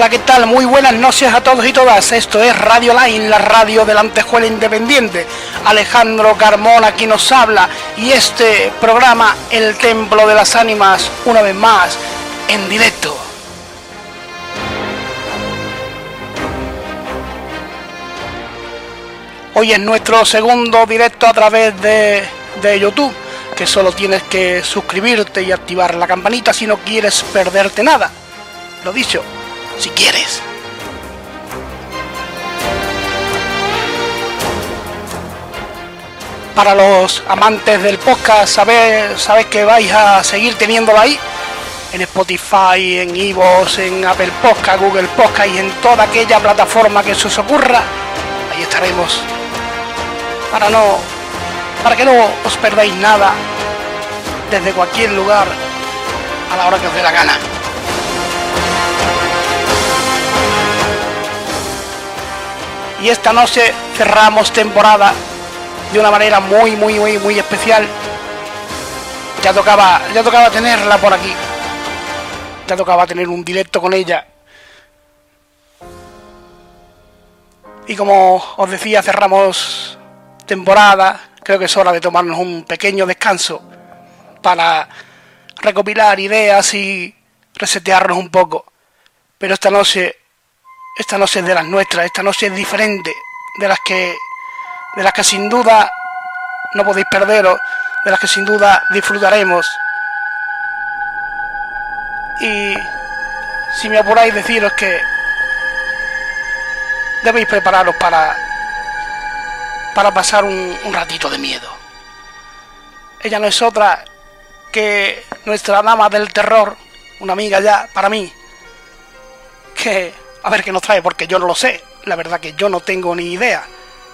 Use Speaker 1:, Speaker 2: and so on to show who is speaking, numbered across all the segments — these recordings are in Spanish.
Speaker 1: Hola, ¿qué tal? Muy buenas noches a todos y todas. Esto es Radio Line, la radio de la Antejuela Independiente. Alejandro Carmón aquí nos habla y este programa, El Templo de las Ánimas, una vez más, en directo. Hoy es nuestro segundo directo a través de, de YouTube, que solo tienes que suscribirte y activar la campanita si no quieres perderte nada. Lo dicho, si quieres. Para los amantes del podcast, sabéis que vais a seguir teniéndolo ahí en Spotify, en Ivos, en Apple Podcast, Google Podcast y en toda aquella plataforma que se os ocurra. Ahí estaremos. Para no para que no os perdáis nada desde cualquier lugar a la hora que os dé la gana. Y esta noche cerramos temporada de una manera muy muy muy muy especial. Ya tocaba ya tocaba tenerla por aquí. Ya tocaba tener un directo con ella. Y como os decía cerramos temporada. Creo que es hora de tomarnos un pequeño descanso para recopilar ideas y resetearnos un poco. Pero esta noche esta noche es de las nuestras, esta noche es diferente de las que de las que sin duda no podéis perderos, de las que sin duda disfrutaremos. Y si me apuráis deciros que debéis prepararos para para pasar un, un ratito de miedo. Ella no es otra que nuestra dama del terror, una amiga ya para mí, que a ver qué nos trae, porque yo no lo sé. La verdad que yo no tengo ni idea.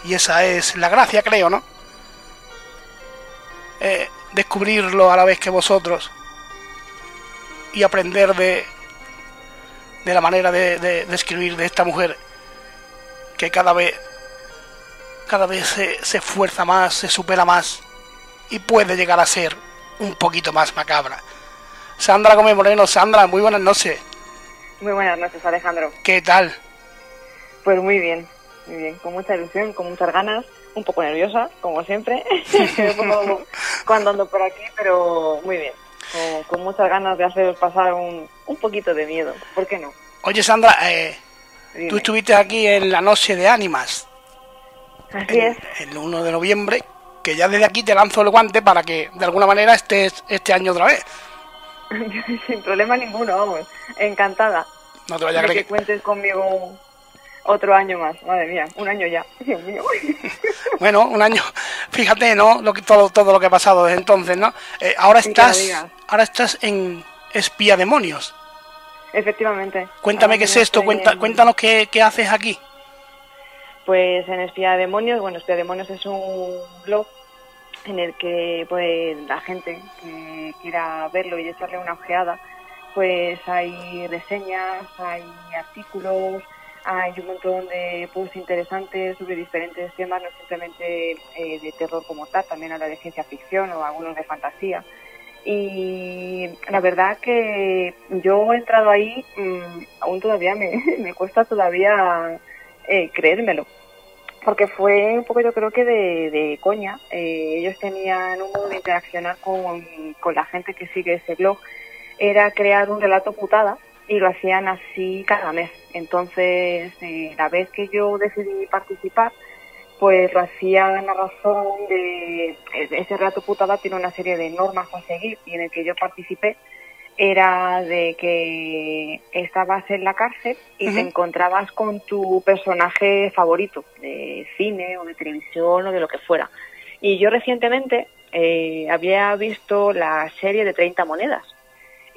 Speaker 1: Y esa es la gracia, creo, ¿no? Eh, descubrirlo a la vez que vosotros. Y aprender de, de la manera de, de, escribir de esta mujer. Que cada vez, cada vez se, se esfuerza más, se supera más. Y puede llegar a ser un poquito más macabra. Sandra Gómez Moreno, Sandra, muy buenas noches.
Speaker 2: Muy buenas noches, Alejandro.
Speaker 1: ¿Qué tal?
Speaker 2: Pues muy bien, muy bien, con mucha ilusión, con muchas ganas, un poco nerviosa, como siempre, cuando ando por aquí, pero muy bien, con, muchas ganas de haceros pasar un, un, poquito de miedo, ¿por qué no?
Speaker 1: Oye, Sandra, eh, tú estuviste aquí en la noche de Ánimas.
Speaker 2: Así es.
Speaker 1: El 1 de noviembre, que ya desde aquí te lanzo el guante para que de alguna manera estés este año otra vez.
Speaker 2: Sin problema ninguno, vamos. Encantada.
Speaker 1: No te vayas a creer
Speaker 2: que... cuentes conmigo otro año más. Madre mía, un año ya. Dios mío.
Speaker 1: bueno, un año. Fíjate, ¿no? Lo que, todo, todo lo que ha pasado desde entonces, ¿no? Eh, ahora estás, ahora estás en Espía Demonios.
Speaker 2: Efectivamente.
Speaker 1: Cuéntame qué es esto. Cuenta, Cuéntanos qué, qué haces aquí.
Speaker 2: Pues en Espía Demonios, bueno, Espía Demonios es un blog en el que pues la gente que quiera verlo y echarle una ojeada, pues hay reseñas, hay artículos, hay un montón de posts interesantes sobre diferentes temas, no simplemente eh, de terror como tal, también habla de ciencia ficción o algunos de fantasía. Y la verdad que yo he entrado ahí, mmm, aún todavía me, me cuesta todavía eh, creérmelo porque fue un poco yo creo que de, coña. Eh, ellos tenían un modo de interaccionar con, la gente que sigue ese blog, era crear un relato putada y lo hacían así cada mes. Entonces, eh, la vez que yo decidí participar, pues lo hacían a razón de ese relato putada tiene una serie de normas a seguir y en el que yo participé era de que estabas en la cárcel y te encontrabas con tu personaje favorito de cine o de televisión o de lo que fuera. Y yo recientemente eh, había visto la serie de 30 monedas.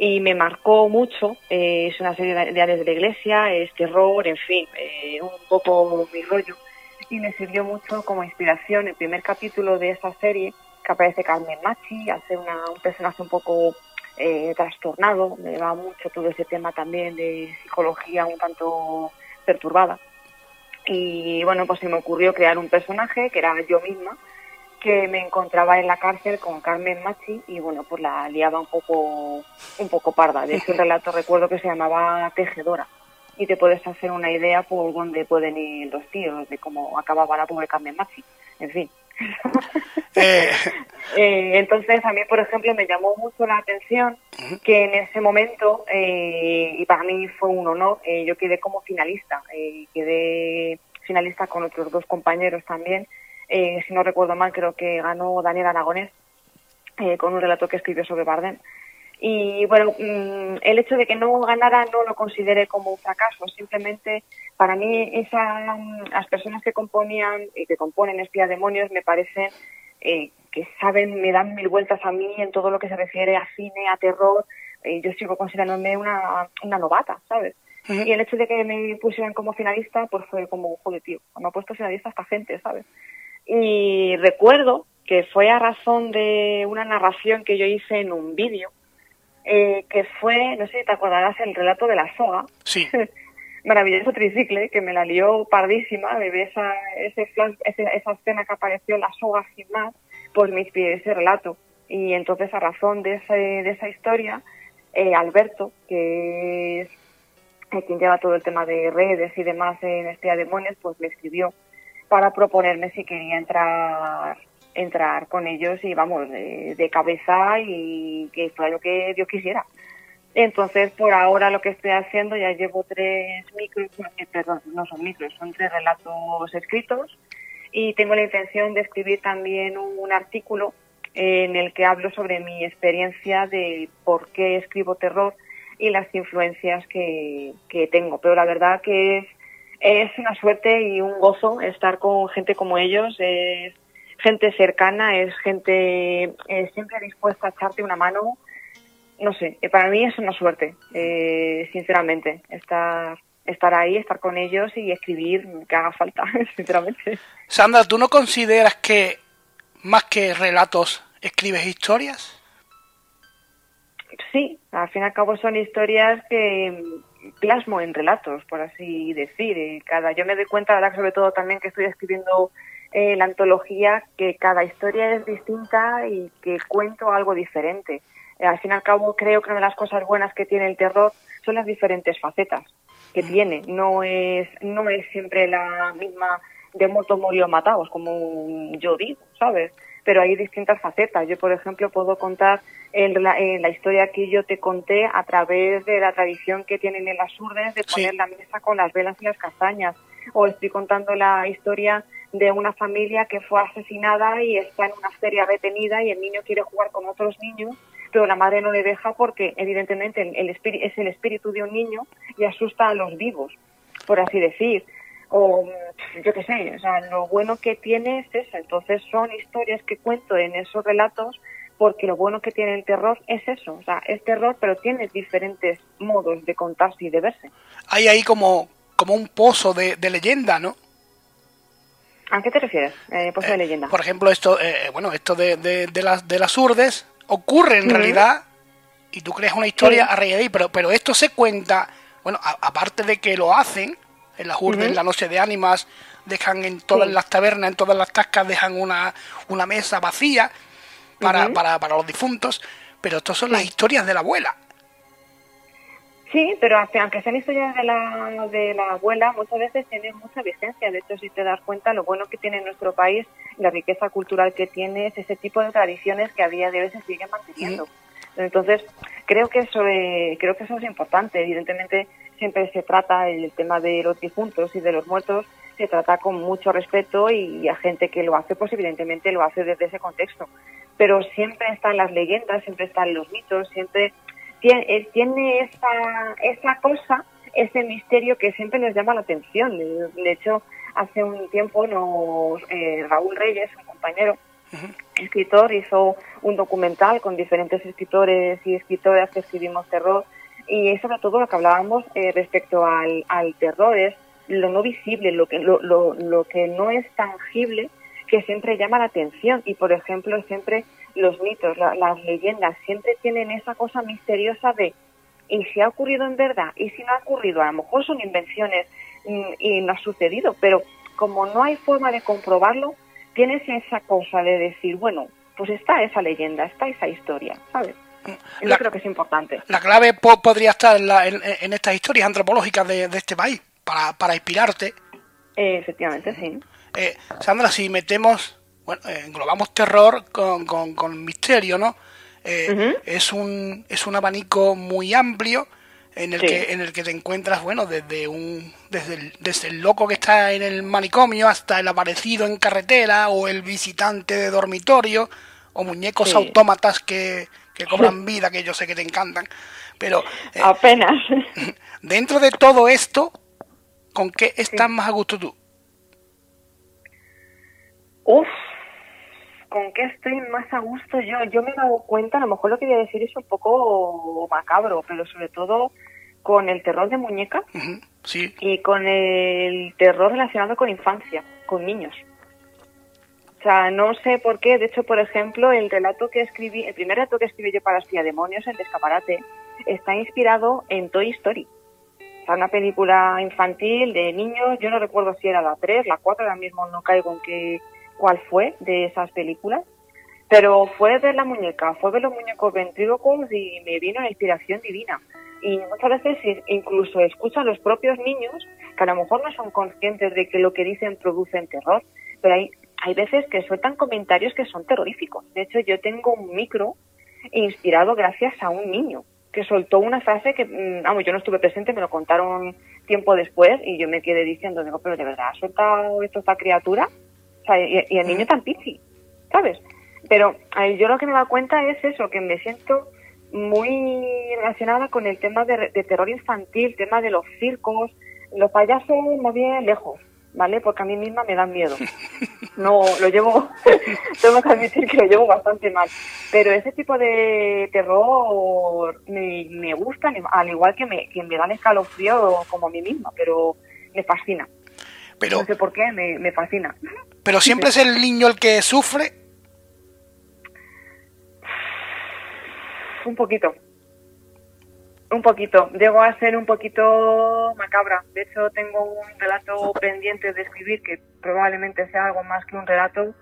Speaker 2: y me marcó mucho. Eh, es una serie de áreas de la iglesia, es terror, en fin, eh, un poco mi rollo. Y me sirvió mucho como inspiración el primer capítulo de esa serie, que aparece Carmen Machi, ser una, un personaje un poco eh, trastornado, me va mucho todo ese tema también de psicología un tanto perturbada. Y bueno, pues se me ocurrió crear un personaje que era yo misma, que me encontraba en la cárcel con Carmen Machi y bueno, pues la liaba un poco, un poco parda. De ese relato recuerdo que se llamaba Tejedora y te puedes hacer una idea por dónde pueden ir los tíos, de cómo acababa la pobre Carmen Machi. En fin. Eh. Eh, entonces a mí, por ejemplo, me llamó mucho la atención que en ese momento, eh, y para mí fue un honor, yo quedé como finalista, quedé finalista con otros dos compañeros también, eh, si no recuerdo mal, creo que ganó Daniel Aragonés con un relato que escribió sobre Bardem. Y bueno, mm, el hecho de que no ganara no lo consideré como un fracaso, simplemente para mí esas, las personas que componían y que componen Espía Demonios me parecen eh, que saben, me dan mil vueltas a mí en todo lo que se refiere a cine, a terror. yo sigo considerándome una, una novata, ¿sabes? Y el hecho de que me pusieran como finalista, pues fue como, joder, tío, me ha puesto finalista esta gente, ¿sabes? Y recuerdo que fue a razón de una narración que yo hice en un vídeo, eh, que fue, no sé si te acordarás, el relato de la soga.
Speaker 1: Sí.
Speaker 2: Maravilloso tricicle, que me la lió pardísima, de esa, ese esa escena que apareció la soga sin más, pues me inspiré ese relato. Y entonces, a razón de, ese, de esa historia, eh, Alberto, que es quien lleva todo el tema de redes y demás en Espía Demonios, pues me escribió para proponerme si quería entrar entrar con ellos y vamos de, cabeza y que fuera lo que Dios quisiera. Entonces, por ahora lo que estoy haciendo, ya llevo tres micros, eh, perdón, no son micros, son tres relatos escritos y tengo la intención de escribir también un, artículo en el que hablo sobre mi experiencia de por qué escribo terror y las influencias que, que tengo. Pero la verdad que es es una suerte y un gozo estar con gente como ellos. Es gente cercana, es gente eh, siempre dispuesta a echarte una mano. No sé, eh, para mí es una suerte, eh, sinceramente, estar estar ahí, estar con ellos y escribir que haga falta, sinceramente.
Speaker 1: Sandra, ¿tú no consideras que más que relatos escribes historias?
Speaker 2: Sí, al fin y al cabo son historias que plasmo en relatos, por así decir. Eh, cada, yo me doy cuenta, ahora sobre todo también que estoy escribiendo eh, la antología, que cada historia es distinta y que cuento algo diferente. Eh, al fin y al cabo, creo que una de las cosas buenas que tiene el terror son las diferentes facetas que tiene. No es, no es siempre la misma de muertos murió matados, como yo digo, ¿sabes? Pero hay distintas facetas. Yo, por ejemplo, puedo contar en la, en la, historia que yo te conté a través de la tradición que tienen en las urdes de poner la mesa con las velas y las castañas. O estoy contando la historia de una familia que fue asesinada y está en una feria retenida y el niño quiere jugar con otros niños, pero la madre no le deja porque evidentemente el, es el espíritu de un niño y asusta a los vivos, por así decir o yo qué sé, o sea, lo bueno que tiene es eso. Entonces son historias que cuento en esos relatos porque lo bueno que tiene el terror es eso, o sea, es terror, pero tiene diferentes modos de contarse y de verse.
Speaker 1: Hay ahí como, como un pozo de, leyenda, ¿no?
Speaker 2: ¿A qué te refieres? Eh, de eh, leyenda.
Speaker 1: Por ejemplo, esto, eh, bueno, esto de, de, las, de las urdes ocurre en realidad y tú creas una historia a raíz de ahí, pero, pero esto se cuenta, bueno, aparte de que lo hacen, en las urdes, en la noche de ánimas, dejan en todas las tabernas, en todas las tascas, dejan una, una mesa vacía para, para, para los difuntos, pero estas son las historias de la abuela.
Speaker 2: Sí, pero aunque sean historias de la, de la abuela, muchas veces tienen mucha vigencia. De hecho, si te das cuenta, lo bueno que tiene nuestro país, la riqueza cultural que tiene, es ese tipo de tradiciones que a día de hoy se siguen manteniendo. Entonces, creo que eso, creo que eso es importante. Evidentemente, siempre se trata el tema de los difuntos y de los muertos, se trata con mucho respeto y, a gente que lo hace, pues evidentemente lo hace desde ese contexto pero siempre están las leyendas, siempre están los mitos, siempre tiene, eh, tiene esa, esa cosa, ese misterio que siempre nos llama la atención. De hecho, hace un tiempo nos, eh, Raúl Reyes, un compañero, escritor, hizo un documental con diferentes escritores y escritoras que escribimos terror y sobre todo lo que hablábamos eh, respecto al, al, terror es lo no visible, lo que, lo, lo, lo, que no es tangible, que siempre llama la atención. Y, por ejemplo, siempre los mitos, las leyendas, siempre tienen esa cosa misteriosa de, ¿y si ha ocurrido en verdad? ¿Y si no ha ocurrido? A lo mejor son invenciones mm, y no ha sucedido, pero como no hay forma de comprobarlo, tienes esa cosa de decir, bueno, pues está esa leyenda, está esa historia, ¿sabes? Yo creo que es importante.
Speaker 1: La clave podría estar en, estas historias antropológicas de, este país, para, para inspirarte.
Speaker 2: efectivamente, sí.
Speaker 1: Eh, Sandra, si metemos, bueno, eh, englobamos terror con, con, misterio, ¿no? Eh, es, un, es un abanico muy amplio en el, que, en el que te encuentras, bueno, desde, un, desde, el, desde el loco que está en el manicomio hasta el aparecido en carretera o el visitante de dormitorio o muñecos autómatas que, que cobran vida, que yo sé que te encantan, pero...
Speaker 2: Eh, Apenas.
Speaker 1: Dentro de todo esto, ¿con qué estás más a gusto tú?
Speaker 2: Uf, ¿con qué estoy más a gusto yo? Yo me he dado cuenta, a lo mejor lo que voy a decir es un poco macabro, pero sobre todo con el terror de muñeca
Speaker 1: sí.
Speaker 2: y con el terror relacionado con infancia, con niños. O sea, no sé por qué. De hecho, por ejemplo, el relato que escribí, el primer relato que escribí yo para Espía Demonios, el de Escaparate, está inspirado en Toy Story. O sea, una película infantil de niños. Yo no recuerdo si era la 3, la 4, ahora mismo no caigo en qué, cuál fue de esas películas. Pero fue ver la muñeca, fue ver los muñecos ventrílocos y me vino la inspiración divina. Y muchas veces incluso escucho a los propios niños que a lo mejor no son conscientes de que lo que dicen produce terror, pero hay hay veces que sueltan comentarios que son terroríficos. De hecho, yo tengo un micro inspirado gracias a un niño que soltó una frase que, mm, vamos, yo no estuve presente, me lo contaron tiempo después y yo me quedé diciendo, digo, pero de verdad, ¿ha soltado esto esta criatura? Sea, y, el niño tan pichi, ¿sabes? Pero yo lo que me da cuenta es eso, que me siento muy relacionada con el tema de, de terror infantil, tema de los circos, los payasos más bien lejos, ¿vale? Porque a mí misma me dan miedo. No, lo llevo, tengo que admitir que lo llevo bastante mal. Pero ese tipo de terror me, me gusta, al igual que me, que me dan escalofrío como a mí misma, pero me fascina. Pero, no sé por qué, me, me fascina.
Speaker 1: ¿Pero siempre es el niño el que sufre?
Speaker 2: Un poquito un poquito, llego a ser un poquito macabra. De hecho, tengo un relato pendiente de escribir que probablemente sea algo más que un relato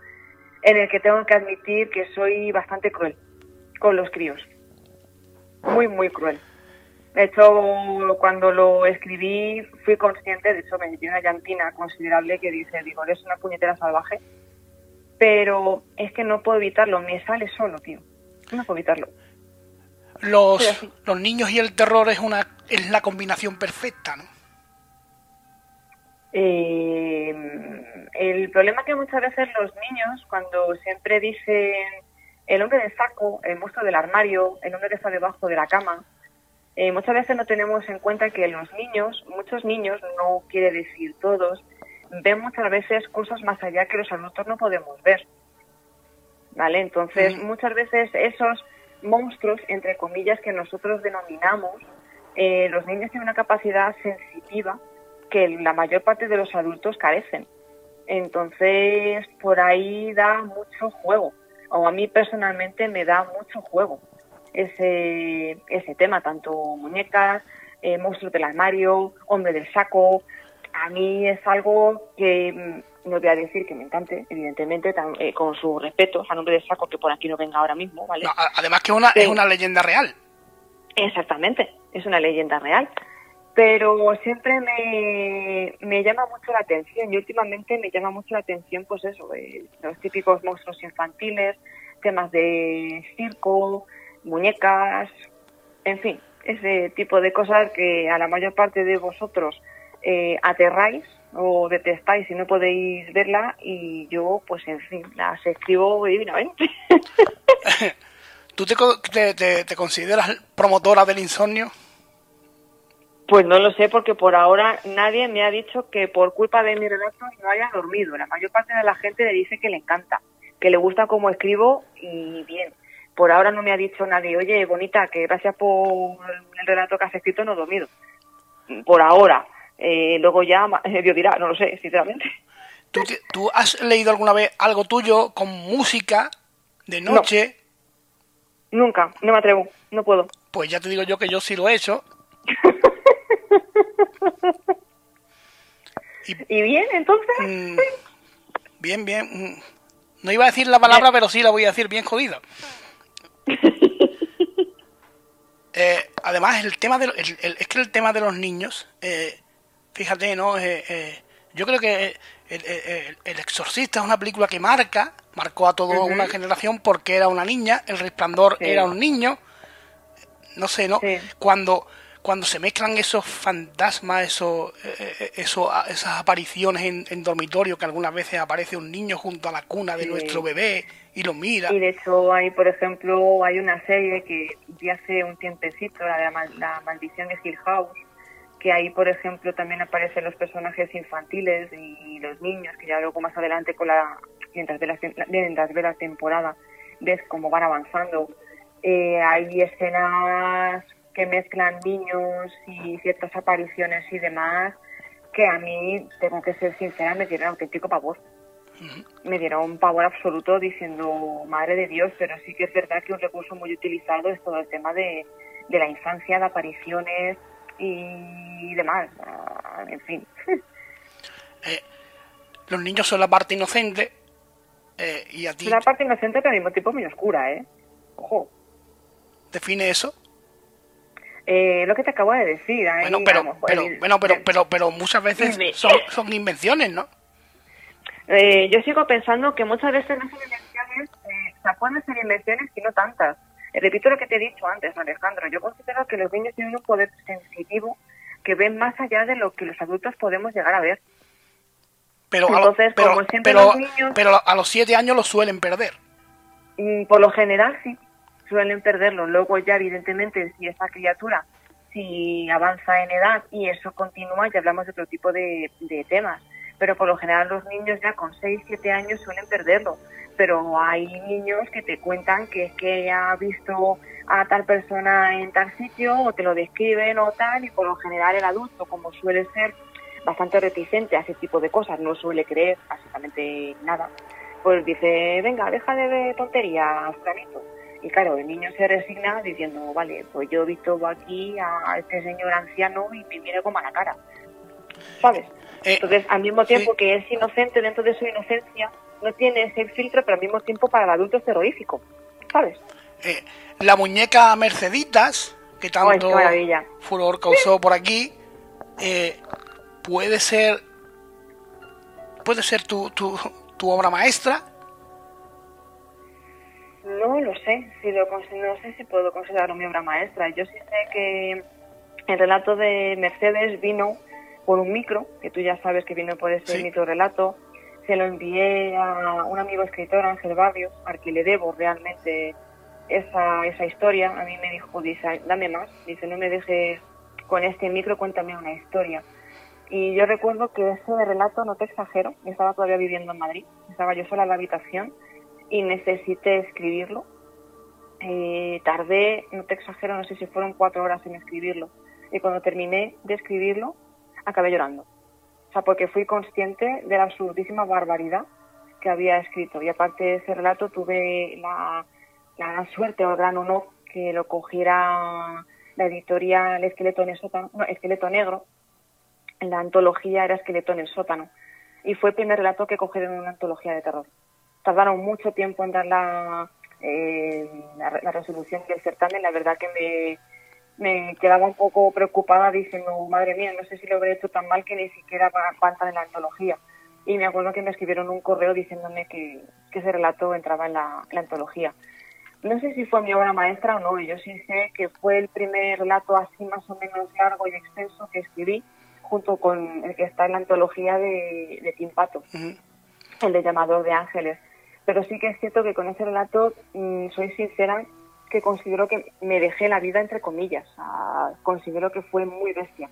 Speaker 2: en el que tengo que admitir que soy bastante cruel con los críos. Muy, muy cruel. De hecho, cuando lo escribí fui consciente, de hecho me metí una llantina considerable que dice, digo, eres una puñetera salvaje. Pero es que no puedo evitarlo, me sale solo, tío. No puedo evitarlo
Speaker 1: los, los niños y el terror es una es la combinación perfecta, ¿no?
Speaker 2: Eh, el problema que muchas veces los niños, cuando siempre dicen el hombre de saco, el monstruo del armario, el hombre que está debajo de la cama, eh, muchas veces no tenemos en cuenta que los niños, muchos niños, no quiere decir todos, ven muchas veces cosas más allá que los adultos no podemos ver. ¿Vale? Entonces, muchas veces esos monstruos, entre comillas, que nosotros denominamos, eh, los niños tienen una capacidad sensitiva que la mayor parte de los adultos carecen. Entonces, por ahí da mucho juego, o a mí personalmente me da mucho juego ese, ese tema, tanto muñecas, eh, monstruos del armario, hombre del saco. A mí es algo que mm, no voy a decir que me encante, evidentemente, eh, con su respeto a nombre de Saco, que por aquí no venga ahora mismo, ¿vale?
Speaker 1: además que una, es una leyenda real.
Speaker 2: Exactamente, es una leyenda real. Pero siempre me, me llama mucho la atención y últimamente me llama mucho la atención, pues eso, los típicos monstruos infantiles, temas de circo, muñecas, en fin, ese tipo de cosas que a la mayor parte de vosotros eh, aterráis o detestáis y no podéis verla y yo pues en fin las escribo divinamente.
Speaker 1: ¿Tú te, te, consideras promotora del insomnio?
Speaker 2: Pues no lo sé porque por ahora nadie me ha dicho que por culpa de mi relato no haya dormido. La mayor parte de la gente le dice que le encanta. que le gusta cómo escribo y bien. Por ahora no me ha dicho nadie, oye, bonita, que gracias por el relato que has escrito no he dormido. Por ahora. Eh, luego ya Dios dirá, no lo sé, sinceramente.
Speaker 1: ¿Tú, ¿Tú, has leído alguna vez algo tuyo con música de noche?
Speaker 2: Nunca, no me atrevo, no puedo.
Speaker 1: Pues ya te digo yo que yo sí lo he hecho.
Speaker 2: y, bien, entonces. Mm,
Speaker 1: bien, bien. Mm, no iba a decir la palabra, pero sí la voy a decir bien jodida. Eh, además, el tema de, es que el tema de los niños, eh, fíjate, ¿no? Eh, yo creo que el, Exorcista es una película que marca, marcó a toda una generación porque era una niña, El Resplandor era un niño, no sé, ¿no? Cuando cuando se mezclan esos fantasmas, esos, eh, eh, esas apariciones en, dormitorio, que algunas veces aparece un niño junto a la cuna de nuestro bebé y lo mira.
Speaker 2: Y de hecho hay, por ejemplo, hay una serie que vi hace un tiempecito, la de la, maldición de Hill House, que ahí, por ejemplo, también aparecen los personajes infantiles y los niños, que ya luego más adelante, con la mientras ve la, mientras ve la temporada, ves cómo van avanzando. Eh, hay escenas que mezclan niños y ciertas apariciones y demás, que a mí, tengo que ser sincera, me dieron auténtico pavor. Me dieron un pavor absoluto diciendo, madre de Dios, pero sí que es verdad que un recurso muy utilizado es todo el tema de, la infancia, de apariciones y demás. Ah, en fin.
Speaker 1: Eh, los niños son la parte inocente eh, y a ti...
Speaker 2: La parte inocente pero al mismo tiempo muy oscura, ¿eh? Ojo.
Speaker 1: ¿Define eso?
Speaker 2: Eh, lo que te acabo de decir.
Speaker 1: bueno, pero, pero, bueno pero, pero, pero, muchas veces son, son invenciones, ¿no?
Speaker 2: Eh, yo sigo pensando que muchas veces no son invenciones, eh, o sea, pueden ser invenciones y no tantas. Eh, repito lo que te he dicho antes, Alejandro. Yo considero que los niños tienen un poder sensitivo que ven más allá de lo que los adultos podemos llegar a ver.
Speaker 1: Pero, Entonces, a, como siempre los niños, pero a los siete años lo suelen perder.
Speaker 2: Mm, por lo general, sí suelen perderlo. Luego ya, evidentemente, si esa criatura si avanza en edad y eso continúa, ya hablamos de otro tipo de, temas. Pero por lo general los niños ya con 6, 7 años suelen perderlo. Pero hay niños que te cuentan que es que ha visto a tal persona en tal sitio o te lo describen o tal y por lo general el adulto, como suele ser bastante reticente a ese tipo de cosas, no suele creer básicamente nada, pues dice, venga, deja de ver tonterías, planito y claro, el niño se resigna diciendo, vale, pues yo he visto aquí a este señor anciano y me viene como a la cara. ¿Sabes? Eh, Entonces, al mismo tiempo que es inocente dentro de su inocencia, no tiene ese filtro, pero al mismo tiempo para el adulto es terrorífico. ¿Sabes?
Speaker 1: Eh, la muñeca Merceditas, que tanto furor causó por aquí, eh, puede ser puede ser tu, tu, tu obra maestra
Speaker 2: no lo sé, si lo, no sé si puedo considerarlo mi obra maestra. Yo sí sé que el relato de Mercedes vino por un micro, que tú ya sabes que vino por ese micro relato. Se lo envié a un amigo escritor, Ángel Barrios, al que le debo realmente esa, esa historia. A mí me dijo, dice, dame más, dice, no me dejes con este micro, cuéntame una historia. Y yo recuerdo que ese relato, no te exagero, estaba todavía viviendo en Madrid, estaba yo sola en la habitación y necesité escribirlo. Eh, tardé, no te exagero, no sé si fueron cuatro horas en escribirlo. Y cuando terminé de escribirlo, acabé llorando. O sea, porque fui consciente de la absurdísima barbaridad que había escrito. Y aparte de ese relato, tuve la, la gran suerte o el gran honor que lo cogiera la editorial Esqueleto, en el sótano, no, Esqueleto Negro. La antología era Esqueleto en el sótano. Y fue el primer relato que cogieron en una antología de terror tardaron mucho tiempo en dar la, eh, la, resolución del certamen. La verdad que me, quedaba un poco preocupada diciendo, madre mía, no sé si lo habré hecho tan mal que ni siquiera falta en la antología. Y me acuerdo que me escribieron un correo diciéndome que, ese relato entraba en la, antología. No sé si fue mi obra maestra o no, yo sí sé que fue el primer relato así más o menos largo y extenso que escribí, junto con el que está en la antología de, de Tim Pato, el de Llamador de Ángeles pero sí que es cierto que con ese relato mm, soy sincera que considero que me dejé la vida entre comillas. considero que fue muy bestia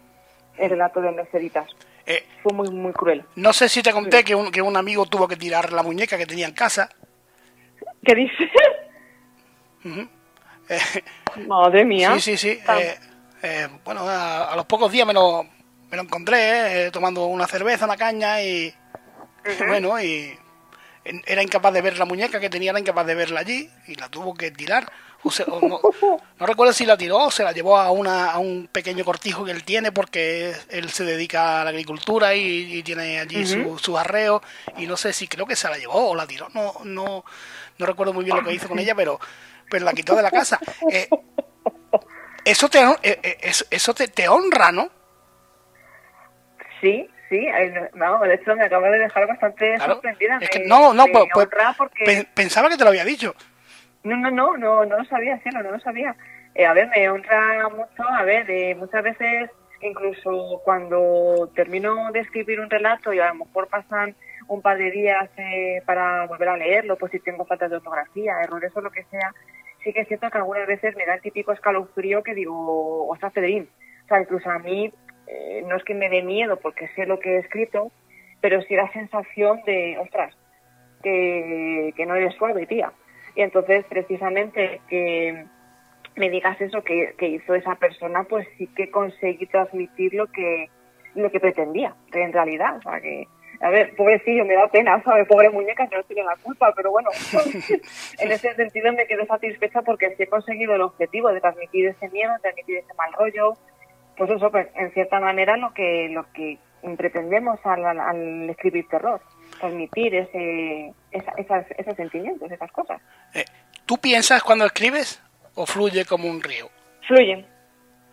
Speaker 2: el relato de Merceditas. Eh, fue muy, muy cruel.
Speaker 1: No sé si te conté que, un, que un amigo tuvo que tirar la muñeca que tenía en casa
Speaker 2: ¿Qué dices? Madre mía.
Speaker 1: Sí, sí, sí.
Speaker 2: Tan-
Speaker 1: Eh, eh, bueno, a, a los pocos días me lo, me lo encontré eh, tomando una cerveza, una caña y bueno, y era incapaz de ver la muñeca que tenía, era incapaz de verla allí y la tuvo que tirar. O se- o no, no recuerdo si la tiró o se la llevó a, una, a un pequeño cortijo que él tiene porque él se dedica a la agricultura y, y tiene allí su, su arreo y no sé si creo que se la llevó o la tiró, no, no, no recuerdo muy bien lo que hizo con ella, pero, pero la quitó de la casa. Eh, eso te, eh, eh, eso, eso te, te honra, ¿no?
Speaker 2: Sí, sí. eh, Vamos, de hecho me acaba de dejar bastante
Speaker 1: Claro.
Speaker 2: sorprendida.
Speaker 1: Es que
Speaker 2: Me-
Speaker 1: no, no,
Speaker 2: me
Speaker 1: pues,
Speaker 2: porque...
Speaker 1: pe- pensaba que te lo había dicho.
Speaker 2: No, no, no, no, no lo sabía, cielo, no lo sabía. Eh, a ver, me honra mucho, a ver, eh, muchas veces, incluso cuando termino de escribir un relato y a lo mejor pasan un par de días eh, para volver a leerlo, pues si tengo faltas de ortografía, errores o lo que sea, sí que es cierto que algunas veces me da el típico escalofrío que digo, ostras, Federín. O sea, incluso a mí, eh, no es que me dé miedo porque sé lo que he escrito, pero sí la sensación de, ostras, que, que no eres suave, tía. Y entonces, precisamente, que me digas eso que, que hizo esa persona, pues sí que conseguí transmitir lo que, lo que pretendía, en realidad. O sea, que, a ver, pobrecillo, me da pena, ¿sabes? Pobre muñeca, que no tiene la culpa, pero bueno, en ese sentido me quedo satisfecha porque sí he conseguido el objetivo de transmitir ese miedo, transmitir ese mal rollo, pues eso, pues, en cierta manera lo que, lo que pretendemos al, al- al escribir terror, transmitir ese, esa- esas- esos sentimientos, esas cosas.
Speaker 1: Eh, ¿Tú piensas cuando escribes o fluye como un río?
Speaker 2: Fluye,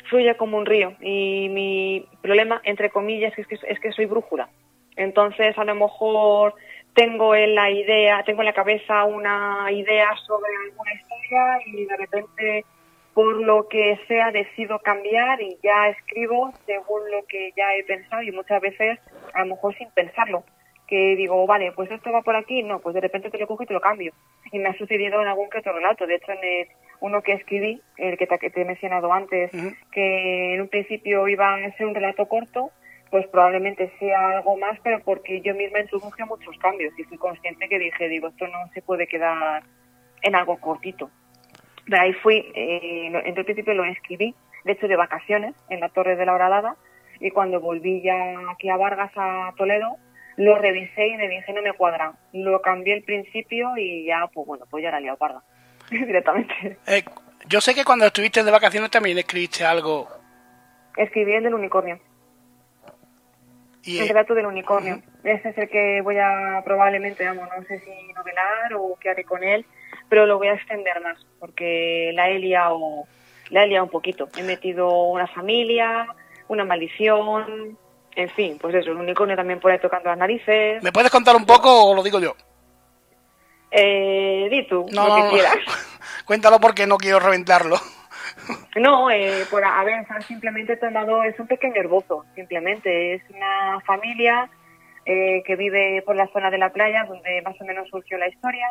Speaker 2: fluye como un río. Y mi problema, entre comillas, es que, es que soy brújula. Entonces, a lo mejor tengo en la idea, tengo en la cabeza una idea sobre alguna historia y de repente, por lo que sea, decido cambiar y ya escribo según lo que ya he pensado y muchas veces, a lo mejor sin pensarlo. Que digo, vale, pues esto va por aquí, no, pues de repente te lo cojo y te lo cambio. Y me ha sucedido en algún que otro relato. De hecho, en el- uno que escribí, el que te, que te he mencionado antes, que en un principio iba a ser un relato corto, pues probablemente sea algo más, pero porque yo misma introduje muchos cambios y fui consciente que dije, digo, esto no se puede quedar en algo cortito. De ahí fui, eh, en principio lo escribí, de hecho de vacaciones, en la Torre de la Horadada, y cuando volví ya aquí a Vargas, a Toledo, lo revisé y me dije, no me cuadra. Lo cambié al principio y ya, pues bueno, pues ya he liado parda, directamente.
Speaker 1: Eh, yo sé que cuando estuviste de vacaciones también escribiste algo
Speaker 2: Escribí el del unicornio.
Speaker 1: y
Speaker 2: El
Speaker 1: eh,
Speaker 2: relato del unicornio. Ese es el que voy a probablemente, vamos, no sé si novelar o qué haré con él, pero lo voy a extender más, porque la he liado, la he liado un poquito. He metido una familia, una maldición, en fin, pues eso, el unicornio también por ahí tocando las narices.
Speaker 1: ¿me puedes contar un poco o lo digo yo?
Speaker 2: Eh, di tú,
Speaker 1: No,
Speaker 2: lo que quieras.
Speaker 1: Cuéntalo porque no quiero reventarlo.
Speaker 2: No, eh, por, a ver, simplemente he tomado, es un pequeño herbozo, simplemente. Es una familia eh, que vive por la zona de la playa, donde más o menos surgió la historia.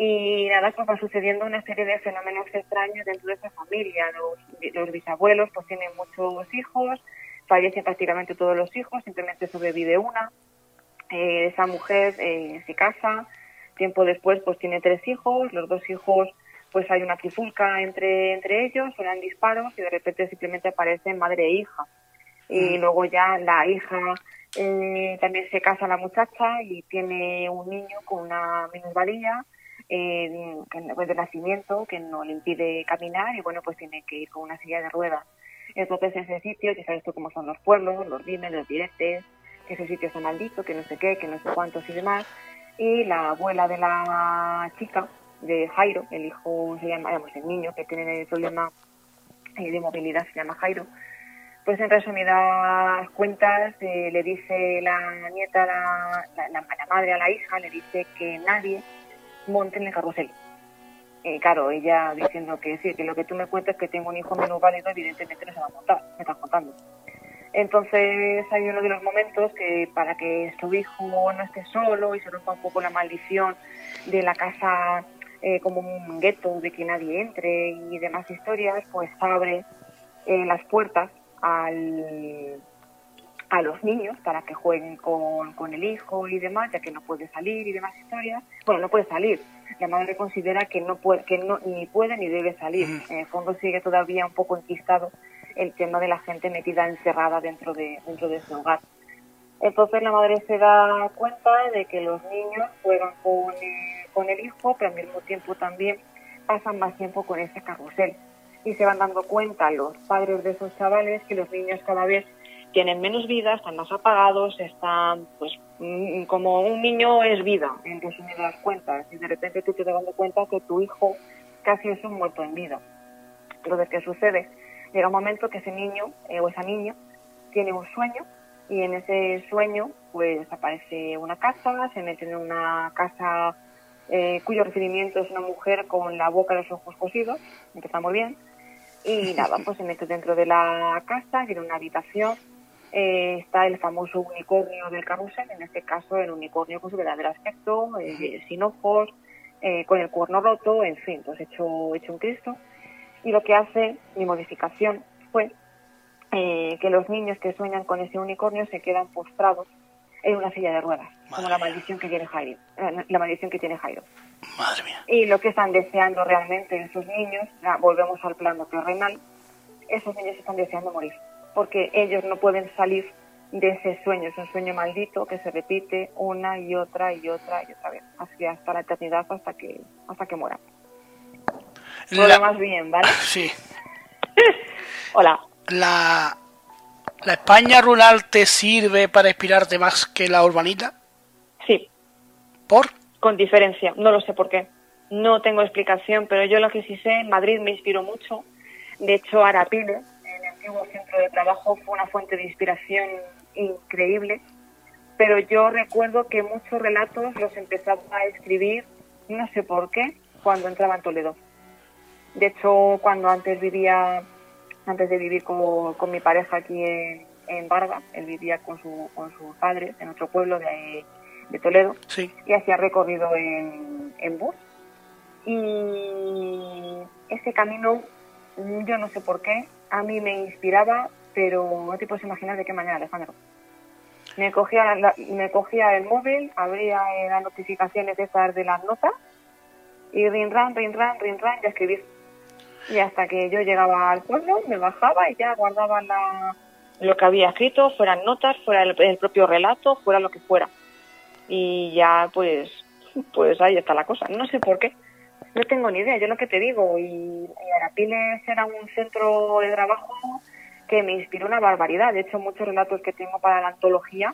Speaker 2: Y nada, pues va sucediendo una serie de fenómenos extraños dentro de esa familia. Los, los bisabuelos pues tienen muchos hijos, fallecen prácticamente todos los hijos, simplemente sobrevive una. Eh, esa mujer eh, se casa, tiempo después pues tiene tres hijos, los dos hijos pues hay una trifulca entre, entre ellos, suenan disparos y de repente simplemente aparecen madre e hija. Y luego ya la hija eh, también se casa la muchacha y tiene un niño con una minusvalía eh, de nacimiento que no le impide caminar y bueno pues tiene que ir con una silla de ruedas. Entonces ese sitio, ya sabes tú cómo son los pueblos, los dimes, los diretes, que ese sitio está maldito, que no sé qué, que no sé cuántos y demás. Y la abuela de la chica, de Jairo, el hijo se llama, digamos, el niño que tiene el problema eh, de movilidad se llama Jairo, pues en resumidas cuentas eh, le dice la nieta, la, la, la- la madre a la hija, le dice que nadie monte en el carrusel. Eh, claro, ella diciendo que sí, que lo que tú me cuentas que tengo un hijo menos válido, evidentemente no se va a montar, me estás contando. Entonces hay uno de los momentos que para que su hijo no esté solo y se rompa un poco la maldición de la casa eh, como un gueto de que nadie entre y demás historias, pues abre eh, las puertas al, a los niños para que jueguen con, con el hijo y demás, ya que no puede salir y demás historias. Bueno, no puede salir, la madre considera que no puede, que no, ni puede ni debe salir. En el fondo sigue todavía un poco enquistado el tema de la gente metida encerrada dentro de, dentro de ese hogar. Entonces la madre se da cuenta de que los niños juegan con, eh, con el hijo, pero al mismo tiempo también pasan más tiempo con ese carrusel. Y se van dando cuenta los padres de esos chavales que los niños cada vez tienen menos vida, están más apagados, están, pues, mm, como un niño es vida, en resumidas cuentas, y de repente tú te das dando cuenta que tu hijo casi es un muerto en vida. Entonces, ¿qué sucede? Llega un momento que ese niño eh, o esa niña tiene un sueño y en ese sueño pues aparece una casa, se mete en una casa eh, cuyo recibimiento es una mujer con la boca y los ojos cosidos, empieza muy bien, y nada, pues se mete dentro de la casa, tiene una habitación, eh, está el famoso unicornio del carrusel, en este caso el unicornio con su verdadero aspecto, eh, sin ojos, con el cuerno roto, en fin, pues hecho, hecho un Cristo. Y lo que hace mi modificación fue eh, que los niños que sueñan con ese unicornio se quedan postrados en una silla de ruedas, como la maldición que tiene Jairo, eh, la maldición que tiene Jairo.
Speaker 1: Madre mía.
Speaker 2: Y lo que están deseando realmente esos niños, volvemos al plano terrenal, esos niños están deseando morir, porque ellos no pueden salir de ese sueño, es un sueño maldito que se repite una y otra y otra y otra vez, así hasta la eternidad, hasta que hasta que mueran. Lo más bien, ¿vale?
Speaker 1: Sí.
Speaker 2: Hola
Speaker 1: la, la España rural te sirve para inspirarte más que la urbanita?
Speaker 2: Sí.
Speaker 1: ¿Por?
Speaker 2: Con diferencia, no lo sé por qué. No tengo explicación, pero yo lo que sí sé, Madrid me inspiró mucho. De hecho, Arapile, antiguo centro de trabajo, fue una fuente de inspiración increíble. Pero yo recuerdo que muchos relatos los empezaba a escribir, no sé por qué, cuando entraba en Toledo. De hecho, cuando antes vivía antes de vivir con, con mi pareja aquí en, en, Barba. Él vivía con, su, con sus padres en otro pueblo de, de Toledo y hacía recorrido en, en bus. Y ese camino, yo no sé por qué, a mí me inspiraba, pero no te puedes imaginar de qué manera, Alejandro. Me cogía, me cogía el móvil, abría las notificaciones de esas de las notas y rin ran, rin ran, rin ran, y escribir y hasta que yo llegaba al pueblo, me bajaba y ya guardaba la, lo que había escrito, fueran notas, fuera el, propio relato, fuera lo que fuera. Y ya pues, pues ahí está la cosa. No sé por qué. No tengo ni idea, yo lo que te digo. Y, y Arapiles era un centro de trabajo que me inspiró una barbaridad. De hecho, muchos relatos que tengo para la antología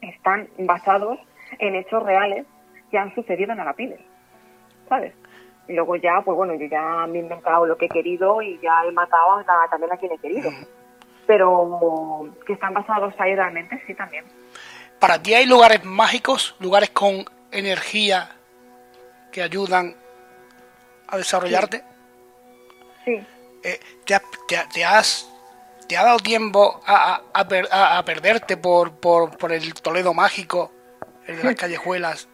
Speaker 2: están basados en hechos reales que han sucedido en Arapiles. ¿Sabes? Y luego ya, pues bueno, yo ya me he inventado lo que he querido y ya he matado también a quien he querido. Pero que están basados ahí realmente, sí, también.
Speaker 1: ¿Para ti hay lugares mágicos, lugares con energía que ayudan a desarrollarte?
Speaker 2: Sí.
Speaker 1: Eh, ¿te, te, has, ¿Te ha dado tiempo a, a, perderte por, por, por el Toledo mágico, el de las callejuelas?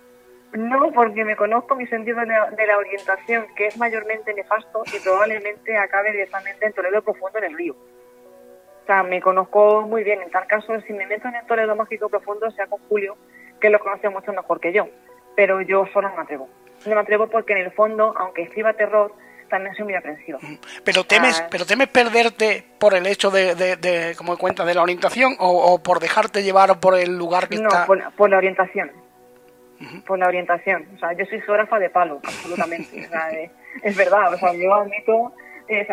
Speaker 2: No, porque me conozco mi sentido de la, orientación, que es mayormente nefasto y probablemente acabe directamente en Toledo profundo en el río. O sea, me conozco muy bien. En tal caso, si me meto en el Toledo mágico profundo, sea con Julio, que lo conoce mucho mejor que yo. Pero yo solo no me atrevo. No me atrevo porque en el fondo, aunque escriba terror, también soy muy aprensivo.
Speaker 1: Pero temes, pero temes perderte por el hecho de, de, como cuenta, de la orientación o, por dejarte llevar por el lugar que está.
Speaker 2: No, por la orientación por la orientación. O sea, yo soy geógrafa de palo, absolutamente. o sea, es, verdad, o sea, yo admito, eh,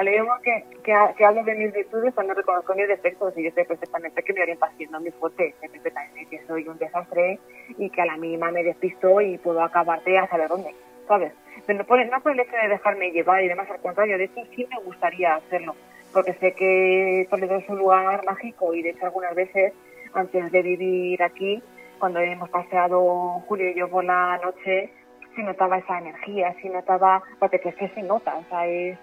Speaker 2: que, que, que, hablo de mis virtudes cuando reconozco mis defectos y yo sé perfectamente que mi orientación no es fuerte, sé perfectamente que soy un desastre y que a la mínima me despisto y puedo acabarte a saber dónde, ¿sabes? Pero no por, no por el hecho de dejarme llevar y demás, al contrario, de hecho sí me gustaría hacerlo, porque sé que Toledo es un lugar mágico y de hecho algunas veces antes de vivir aquí cuando hemos paseado Julio y yo por la noche, se notaba esa energía, se notaba, porque que se nota, o sea, es,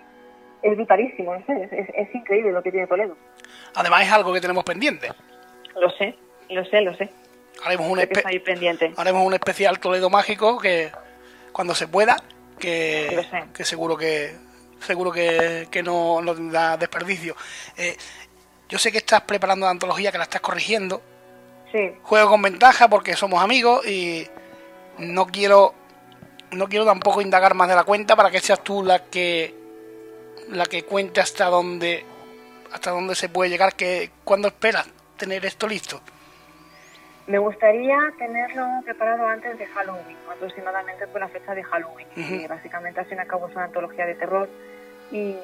Speaker 2: es vitalísimo, no sé, es, es, increíble lo que tiene Toledo.
Speaker 1: Además es algo que tenemos pendiente.
Speaker 2: Lo sé, lo sé, lo sé.
Speaker 1: Haremos un, pendiente. haremos un especial Toledo mágico que cuando se pueda, que, que seguro que seguro que, que no, no da desperdicio. Eh, yo sé que estás preparando la antología, que la estás corrigiendo, Juego con ventaja porque somos amigos y no quiero no quiero tampoco indagar más de la cuenta para que seas tú la que la que cuente hasta dónde hasta dónde se puede llegar, que cuándo esperas tener esto listo.
Speaker 2: Me gustaría tenerlo preparado antes de Halloween, aproximadamente por la fecha de Halloween. básicamente, así me acabo es una antología de terror y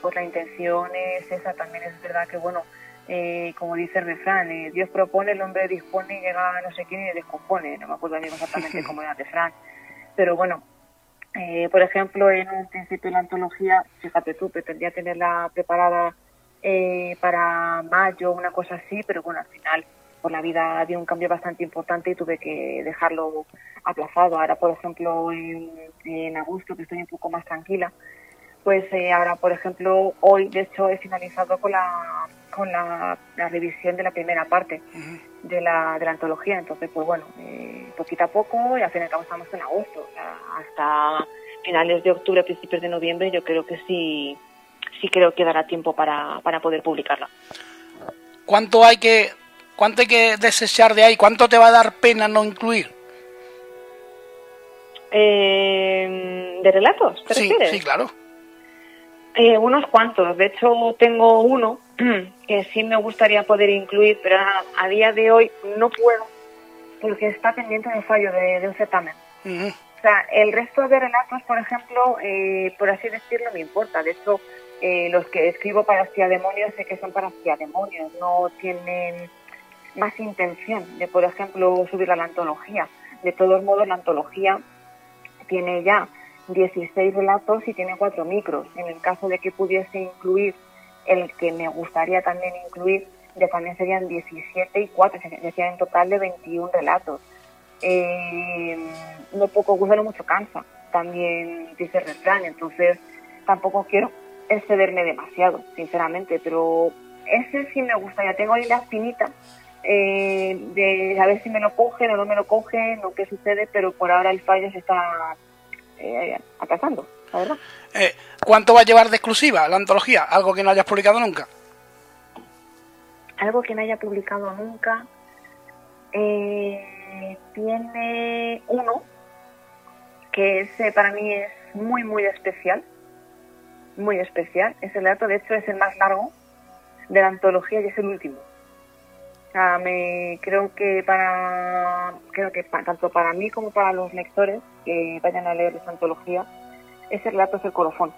Speaker 2: pues la intención es esa también. Es verdad que, bueno, eh, como dice el refrán, eh, Dios propone, el hombre dispone y llega a no sé quién y descompone. No me acuerdo bien exactamente cómo era el refrán. Pero bueno, eh, por ejemplo, en un principio la antología, fíjate tú, pretendía tenerla preparada para mayo, una cosa así, pero bueno, al final por la vida dio un cambio bastante importante y tuve que dejarlo aplazado. Ahora, por ejemplo, en, en agosto, que estoy un poco más tranquila, pues eh, ahora, por ejemplo, hoy, de hecho, he finalizado con la, con la, revisión de la primera parte de, la, de la antología. Entonces, pues bueno, eh, poquito a poco y al fin y al cabo estamos en agosto. hasta finales de octubre, principios de noviembre, yo creo que sí, sí creo que dará tiempo para, para poder publicarla.
Speaker 1: ¿Cuánto hay que ¿Cuánto hay que desechar de ahí? ¿Cuánto te va a dar pena no incluir?
Speaker 2: Eh, ¿De relatos?
Speaker 1: sí, sí, claro.
Speaker 2: Eh, unos cuantos. De hecho, tengo uno que sí me gustaría poder incluir, pero a, día de hoy no puedo porque está pendiente de fallo de, un certamen. O sea, el resto de relatos, por ejemplo, eh, por así decirlo, me importa. De hecho, los que escribo para Demonios sé que son para Demonios, no tienen más intención de, por ejemplo, subir a la antología. De todos modos, la antología tiene ya 16 relatos y tiene cuatro micros. En el caso de que pudiese incluir el que me gustaría también incluir, de también serían 17 y 4, decía en total de 21 relatos. Eh, no poco gusta, no mucho cansa, también dice el entonces tampoco quiero excederme demasiado, sinceramente, pero ese sí me gustaría. Tengo ahí la espinita eh, de a ver si me lo cogen o no me lo cogen o qué sucede, pero por ahora el fallo se está eh, la verdad.
Speaker 1: Eh, ¿Cuánto va a llevar de exclusiva la antología? ¿Algo que no hayas publicado nunca?
Speaker 2: Algo que no haya publicado nunca. Eh, tiene uno que ese para mí es muy, muy especial. Muy especial. Es el dato, de hecho, es el más largo de la antología y es el último creo que para creo que tanto para mí como para los lectores que vayan a leer esa antología ese relato es el colofón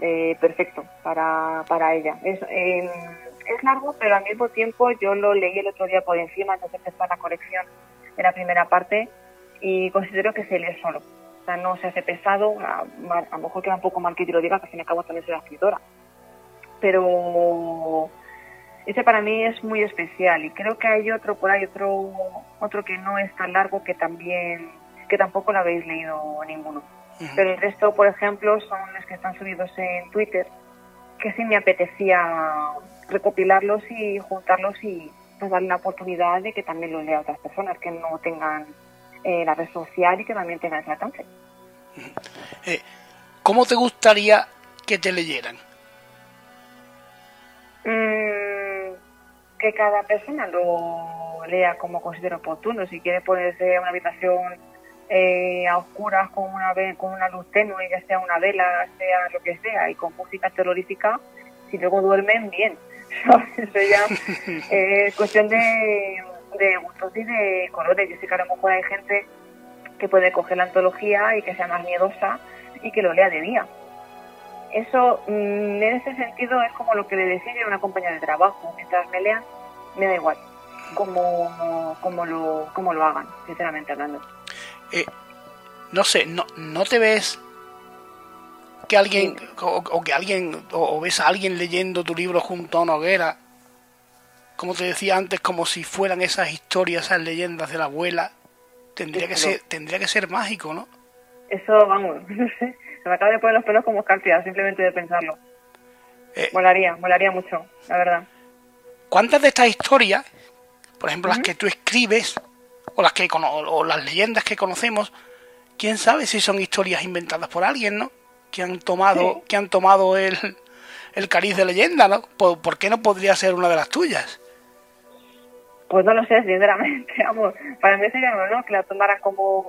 Speaker 2: eh, perfecto para, para ella. Es, em, es largo pero al mismo tiempo yo lo leí el otro día por encima entonces está la corrección de la primera parte y considero que se lee solo. O sea no se hace pesado a, a lo mejor queda un poco mal que yo lo diga que al fin y al cabo también soy escritora. Pero ese para mí es muy especial y creo que hay otro por ahí, otro, otro que no es tan largo que también, que tampoco lo habéis leído ninguno. Pero el resto, por ejemplo, son los que están subidos en Twitter, que sí me apetecía recopilarlos y juntarlos y pues, darle la oportunidad de que también los lea otras personas que no tengan eh, la red social y que también tengan ese alcance.
Speaker 1: Eh, ¿Cómo te gustaría que te leyeran?
Speaker 2: Mm, que cada persona lo lea como considere oportuno. Si quiere ponerse a una habitación eh, a oscuras con una, con una luz tenue, ya sea una vela, sea lo que sea, y con música terrorífica, si luego duermen, bien. Eso ya es cuestión de, de gustos y de colores. Yo sé que a lo mejor hay gente que puede coger la antología y que sea más miedosa y que lo lea de día eso mm, en ese sentido es como lo que le decía a una compañera de trabajo. Mientras me lean, me da igual cómo, cómo, lo, cómo lo hagan, sinceramente hablando.
Speaker 1: Eh, no sé, no, no te ves que alguien o, que alguien o, ves a alguien leyendo tu libro junto a una hoguera como te decía antes como si fueran esas historias esas leyendas de la abuela tendría que ser tendría que ser mágico no
Speaker 2: eso vamos no sé se me acaba de poner los pelos como escarpiados simplemente de pensarlo. Eh, molaría, molaría mucho, la verdad.
Speaker 1: ¿Cuántas de estas historias, por ejemplo las que tú escribes, o las, que, o las leyendas que conocemos, quién sabe si son historias inventadas por alguien, ¿no? Que han tomado, que han tomado el, el cariz de leyenda, ¿no? ¿Por, qué no podría ser una de las tuyas?
Speaker 2: Pues no lo sé, sinceramente, vamos, para mí sería no, que la tomaran como,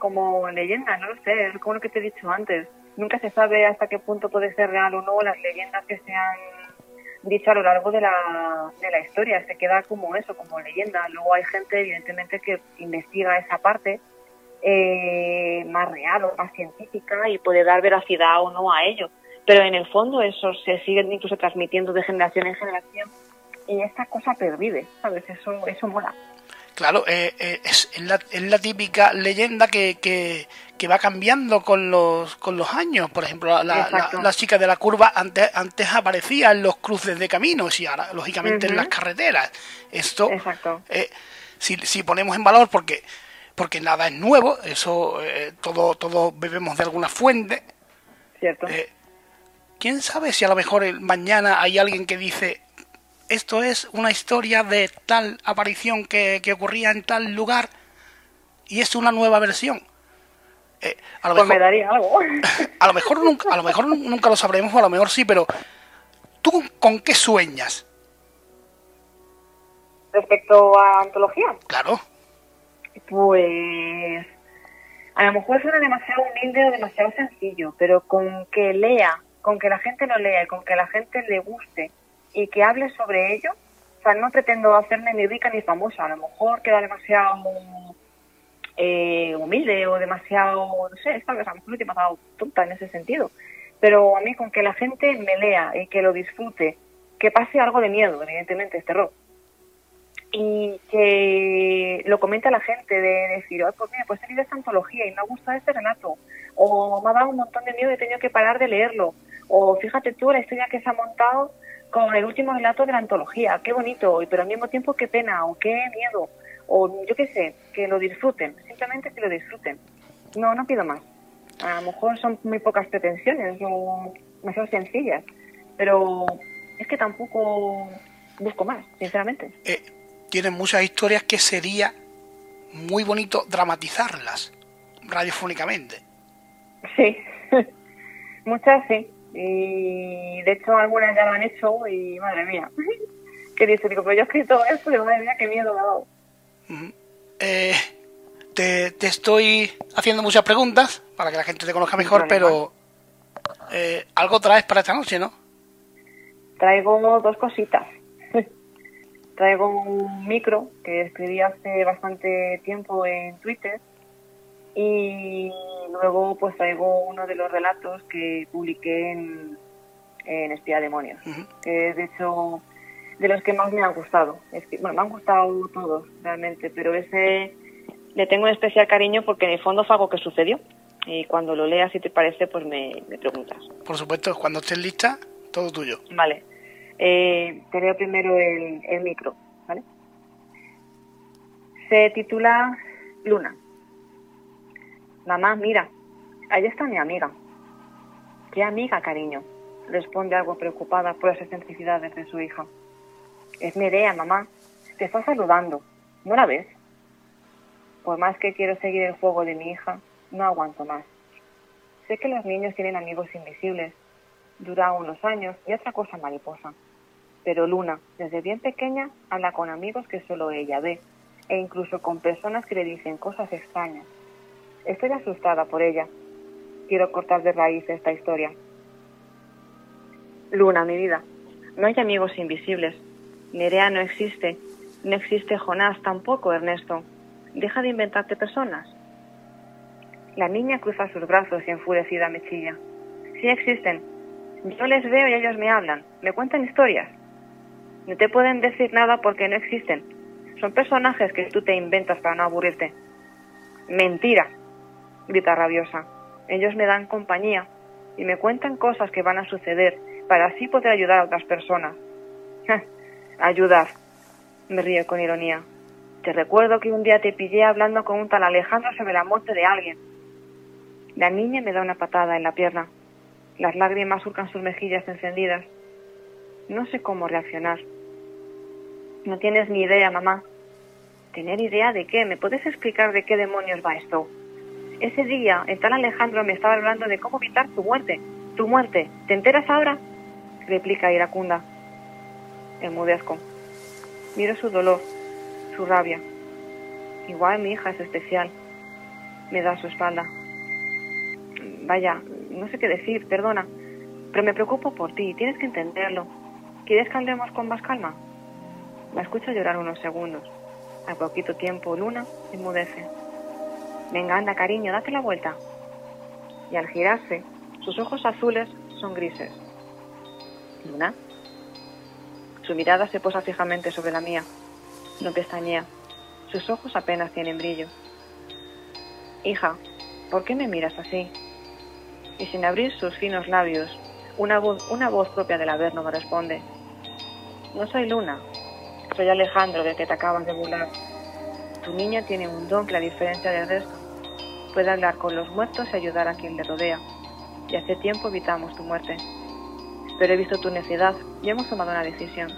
Speaker 2: como leyenda, no lo sé, es como lo que te he dicho antes. Nunca se sabe hasta qué punto puede ser real o no las leyendas que se han dicho a lo largo de la, de la historia, se queda como eso, como leyenda. Luego hay gente, evidentemente, que investiga esa parte eh, más real o más científica y puede dar veracidad o no a ello. Pero en el fondo eso se sigue incluso transmitiendo de generación en generación y esta cosa pervive, ¿sabes? Eso, eso mola.
Speaker 1: Claro, eh, eh, es, la, es, la, típica leyenda que, que, que, va cambiando con los, con los años. Por ejemplo, la, la, chica de la curva antes, antes aparecía en los cruces de caminos y ahora, lógicamente, en las carreteras. Esto, eh, si, si ponemos en valor, porque, porque nada es nuevo, eso eh, todo, todo bebemos de alguna fuente.
Speaker 2: Cierto.
Speaker 1: ¿Quién sabe si a lo mejor el, mañana hay alguien que dice, esto es una historia de tal aparición que, que ocurría en tal lugar y es una nueva versión.
Speaker 2: Eh, a lo pues mejor, me daría algo.
Speaker 1: A lo mejor nunca, a lo mejor nunca lo sabremos, o a lo mejor sí, pero ¿tú con, con qué sueñas?
Speaker 2: Respecto a antología.
Speaker 1: Claro.
Speaker 2: Pues a lo mejor suena demasiado humilde o demasiado sencillo, pero con que lea, con que la gente lo lea y con que la gente le guste y que hable sobre ello. O sea, no pretendo hacerme ni rica ni famosa. A lo mejor queda demasiado eh, humilde o demasiado, no sé, a lo mejor me he demasiado tonta en ese sentido. Pero a mí con que la gente me lea y que lo disfrute, que pase algo de miedo, evidentemente, es terror. Y que lo comenta la gente de decir, pues mira, pues he leído esta antología y me ha gustado este relato. O me ha dado un montón de miedo y he tenido que parar de leerlo. O fíjate tú la historia que se ha montado con el último relato de la antología, qué bonito, pero al mismo tiempo qué pena o qué miedo, o yo qué sé, que lo disfruten, simplemente que lo disfruten. No, no pido más. A lo mejor son muy pocas pretensiones o demasiado sencillas, pero es que tampoco busco más, sinceramente.
Speaker 1: Eh, tienen muchas historias que sería muy bonito dramatizarlas radiofónicamente.
Speaker 2: Sí, muchas sí y de hecho algunas ya lo han hecho y madre mía, ¿qué dice? Digo, pero yo he escrito esto y madre mía, qué miedo me ha dado.
Speaker 1: Eh, te, te, estoy haciendo muchas preguntas para que la gente te conozca mejor, pero eh, algo traes para esta noche, ¿no?
Speaker 2: Traigo dos cositas. Traigo un micro que escribí hace bastante tiempo en Twitter y luego pues traigo uno de los relatos que publiqué en, en Espía Demonios, que es de hecho de los que más me han gustado. Es que, bueno, me han gustado todos realmente, pero ese le tengo un especial cariño porque en el fondo fue algo que sucedió y cuando lo leas si te parece pues me, me preguntas.
Speaker 1: Por supuesto, cuando estés lista, todo tuyo.
Speaker 2: Vale. Eh, te leo primero el, el micro, ¿vale? Se titula Luna. Mamá, mira, ahí está mi amiga. ¿Qué amiga, cariño? Responde algo preocupada por las excentricidades de su hija. Es idea, mamá. Te está saludando. ¿No la ves? Por más que quiero seguir el juego de mi hija, no aguanto más. Sé que los niños tienen amigos invisibles. Dura unos años y otra cosa mariposa. Pero Luna, desde bien pequeña, habla con amigos que solo ella ve, e incluso con personas que le dicen cosas extrañas. Estoy asustada por ella. Quiero cortar de raíz esta historia. Luna, mi vida, no hay amigos invisibles. Nerea no existe. No existe Jonás tampoco, Ernesto. Deja de inventarte personas. La niña cruza sus brazos y enfurecida me chilla. Sí existen. Yo les veo y ellos me hablan. Me cuentan historias. No te pueden decir nada porque no existen. Son personajes que tú te inventas para no aburrirte. Mentira grita rabiosa. Ellos me dan compañía y me cuentan cosas que van a suceder para así poder ayudar a otras personas. Ayudar. Me río con ironía. Te recuerdo que un día te pillé hablando con un tal Alejandro sobre la muerte de alguien. La niña me da una patada en la pierna. Las lágrimas surcan sus mejillas encendidas. No sé cómo reaccionar. No tienes ni idea, mamá. ¿Tener idea de qué? ¿Me puedes explicar de qué demonios va esto? Ese día el tal Alejandro me estaba hablando de cómo evitar tu muerte. Tu muerte. ¿Te enteras ahora? replica iracunda. Enmudezco. Miro su dolor. su rabia. Igual mi hija es especial. Me da su espalda. Vaya, no sé qué decir, perdona. Pero me preocupo por ti, tienes que entenderlo. ¿Quieres que hablemos con más calma? La escucho llorar unos segundos. Al poquito tiempo, Luna enmudece. Venga, anda, cariño, date la vuelta. Y al girarse, sus ojos azules son grises. Luna. Su mirada se posa fijamente sobre la mía. No pestañea. Sus ojos apenas tienen brillo. Hija, ¿por qué me miras así? Y sin abrir sus finos labios, una voz, propia del Averno me responde. No soy Luna, soy Alejandro del que te acabas de burlar. Tu niña tiene un don que la diferencia del resto. Puede hablar con los muertos y ayudar a quien le rodea. Y hace tiempo evitamos tu muerte. Pero he visto tu necedad y hemos tomado una decisión.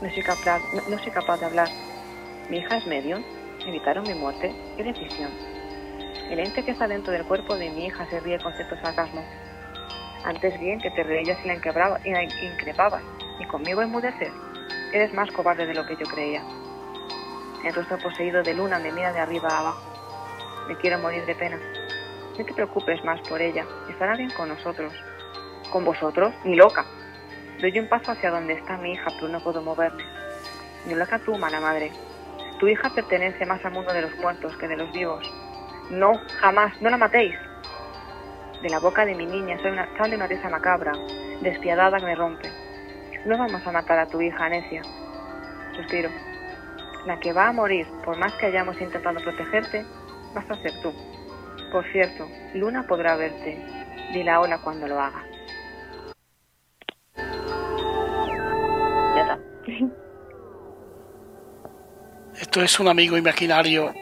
Speaker 2: No soy capaz, no, soy capaz de hablar. Mi hija es medium. Evitaron mi muerte. ¿Qué decisión? El ente que está dentro del cuerpo de mi hija se ríe con cierto sarcasmo. Antes bien que te reías y la y la increpabas, y conmigo enmudeces. Eres más cobarde de lo que yo creía. El rostro poseído de luna me mira de arriba a abajo. Me quiero morir de pena. No te preocupes más por ella. Estará bien con nosotros. ¿Con vosotros? Ni loca. Doy un paso hacia donde está mi hija, pero no puedo moverme. Ni loca tú, mala madre. Tu hija pertenece más al mundo de los muertos que de los vivos. No, jamás, no la matéis. De la boca de mi niña sale una, sale una risa macabra, despiadada que me rompe. No vamos a matar a tu hija, necia. Suspiro. La que va a morir, por más que hayamos intentado protegerte, vas a ser tú. Por cierto, Luna podrá verte. Dile a hola cuando lo haga. Ya está.
Speaker 1: ¿Esto es un amigo imaginario?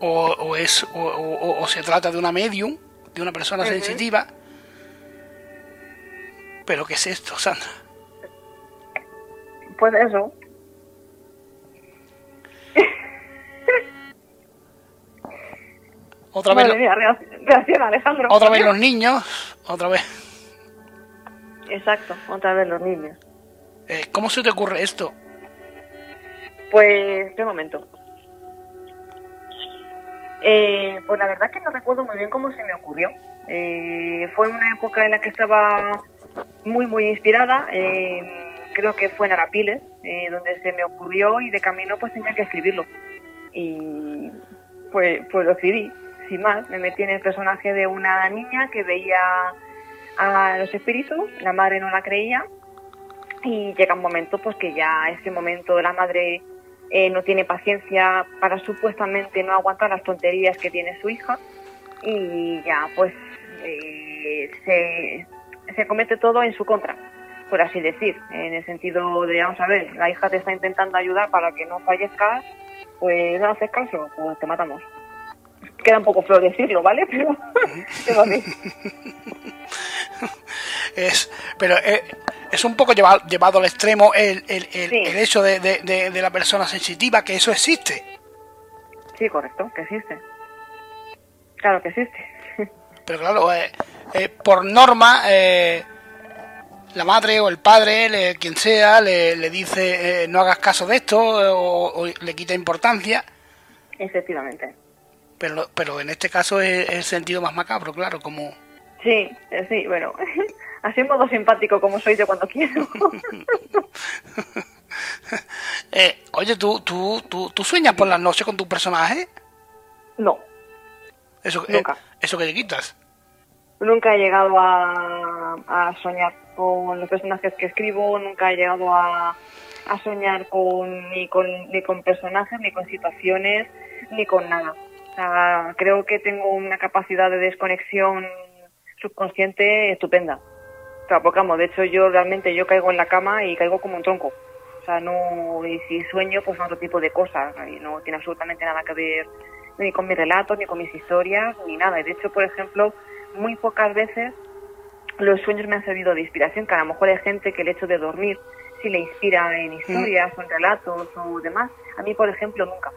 Speaker 1: ¿O, o es, o, o- o se trata de una medium? ¿De una persona sensitiva? ¿Pero qué es esto, Sandra?
Speaker 2: Pues eso.
Speaker 1: Otra vez,
Speaker 2: mía, reacciona Alejandro.
Speaker 1: otra vez los niños, otra vez.
Speaker 2: Exacto, otra vez los niños.
Speaker 1: Eh, ¿Cómo se te ocurre esto?
Speaker 2: Pues, de momento. Eh, pues la verdad que no recuerdo muy bien cómo se me ocurrió. Eh, fue una época en la que estaba muy, muy inspirada. eh, creo que fue en Arapiles, eh, donde se me ocurrió y de camino pues tenía que escribirlo. Y pues, pues lo escribí, sin más. Me metí en el personaje de una niña que veía a los espíritus, la madre no la creía y llega un momento pues que ya ese momento la madre eh, no tiene paciencia para supuestamente no aguantar las tonterías que tiene su hija y ya pues eh, se, se comete todo en su contra por así decir en el sentido de vamos a ver la hija te está intentando ayudar para que no fallezcas pues no haces caso pues te matamos queda un poco feo decirlo vale pero es
Speaker 1: pero eh, es un poco llevado, llevado al extremo el, el, el-
Speaker 2: Sí.
Speaker 1: el hecho de, de- de- de la persona sensitiva, que eso existe.
Speaker 2: sí correcto que existe claro que existe
Speaker 1: Pero claro, eh, eh, por norma, eh, la madre o el padre, le- quien sea, le, le dice eh, no hagas caso de esto o, o le quita importancia.
Speaker 2: efectivamente
Speaker 1: Pero, pero en este caso es, el sentido más macabro, claro, como...
Speaker 2: Sí, sí, bueno, así en modo simpático como soy yo cuando quiero.
Speaker 1: Eh, oye, ¿tú, tú, tú, ¿tú sueñas por las noches con tu personaje?
Speaker 2: no,
Speaker 1: Eso, eh,
Speaker 2: Nunca.
Speaker 1: eso que le quitas.
Speaker 2: nunca he llegado a, a soñar con los personajes que escribo, nunca he llegado a, a soñar con ni, con ni con personajes, ni con situaciones, ni con nada. Sea, creo que tengo una capacidad de desconexión subconsciente estupenda. O sea, porque vamos, de hecho yo realmente yo caigo en la cama y caigo como un tronco. O sea, no, y si sueño, pues son otro tipo de cosas. Y no tiene absolutamente nada que ver ni con mis relatos, ni con mis historias, ni nada. Y de hecho, por ejemplo, muy pocas veces los sueños me han servido de inspiración, que a lo mejor hay gente que el hecho de dormir sí le inspira en historias o en relatos o demás. A mí, por ejemplo, nunca.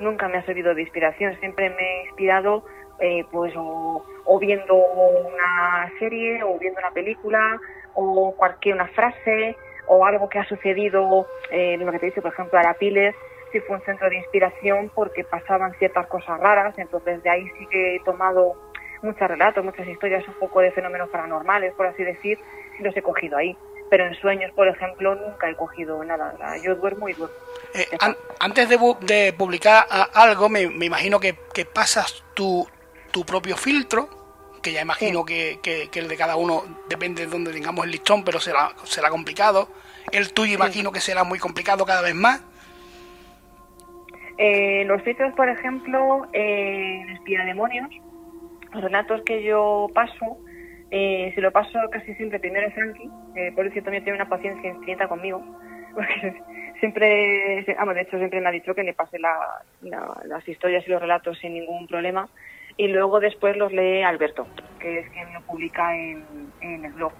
Speaker 2: Nunca me ha servido de inspiración. Siempre me he inspirado eh, pues o, viendo una serie o viendo una película o cualquier una frase o algo que ha sucedido, eh, lo que te dice, por ejemplo, Arapiles, sí fue un centro de inspiración porque pasaban ciertas cosas raras, entonces de ahí sí que he tomado muchos relatos, muchas historias un poco de fenómenos paranormales, por así decir, y los he cogido ahí. Pero en sueños, por ejemplo, nunca he cogido nada. Yo duermo y duermo.
Speaker 1: Eh, antes de, de publicar algo, me, imagino que, que pasas tu, tu propio filtro, que ya imagino que, que, el de cada uno depende de donde tengamos el listón, pero será, será complicado. El tuyo imagino que será muy complicado cada vez más.
Speaker 2: Eh, los filtros, por ejemplo, eh, Espía Demonios, los relatos que yo paso, eh, se lo paso casi siempre primero a Frankie, eh, por eso también tiene una paciencia infinita conmigo, porque siempre, vamos, de hecho siempre me ha dicho que le pase las historias y los relatos sin ningún problema, y luego después los lee Alberto, que es quien lo publica en, en el blog.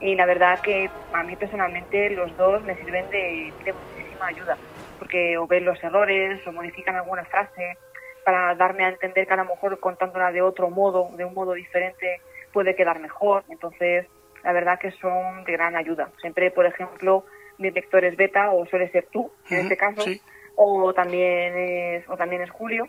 Speaker 2: Y la verdad que a mí personalmente los dos me sirven de, de muchísima ayuda porque o ven los errores o modifican alguna frase para darme a entender que a lo mejor contándola de otro modo, de un modo diferente, puede quedar mejor. Entonces, la verdad que son de gran ayuda. Siempre, por ejemplo, mi lector es beta o suele ser tú, en este caso, o también es, o también es Julio.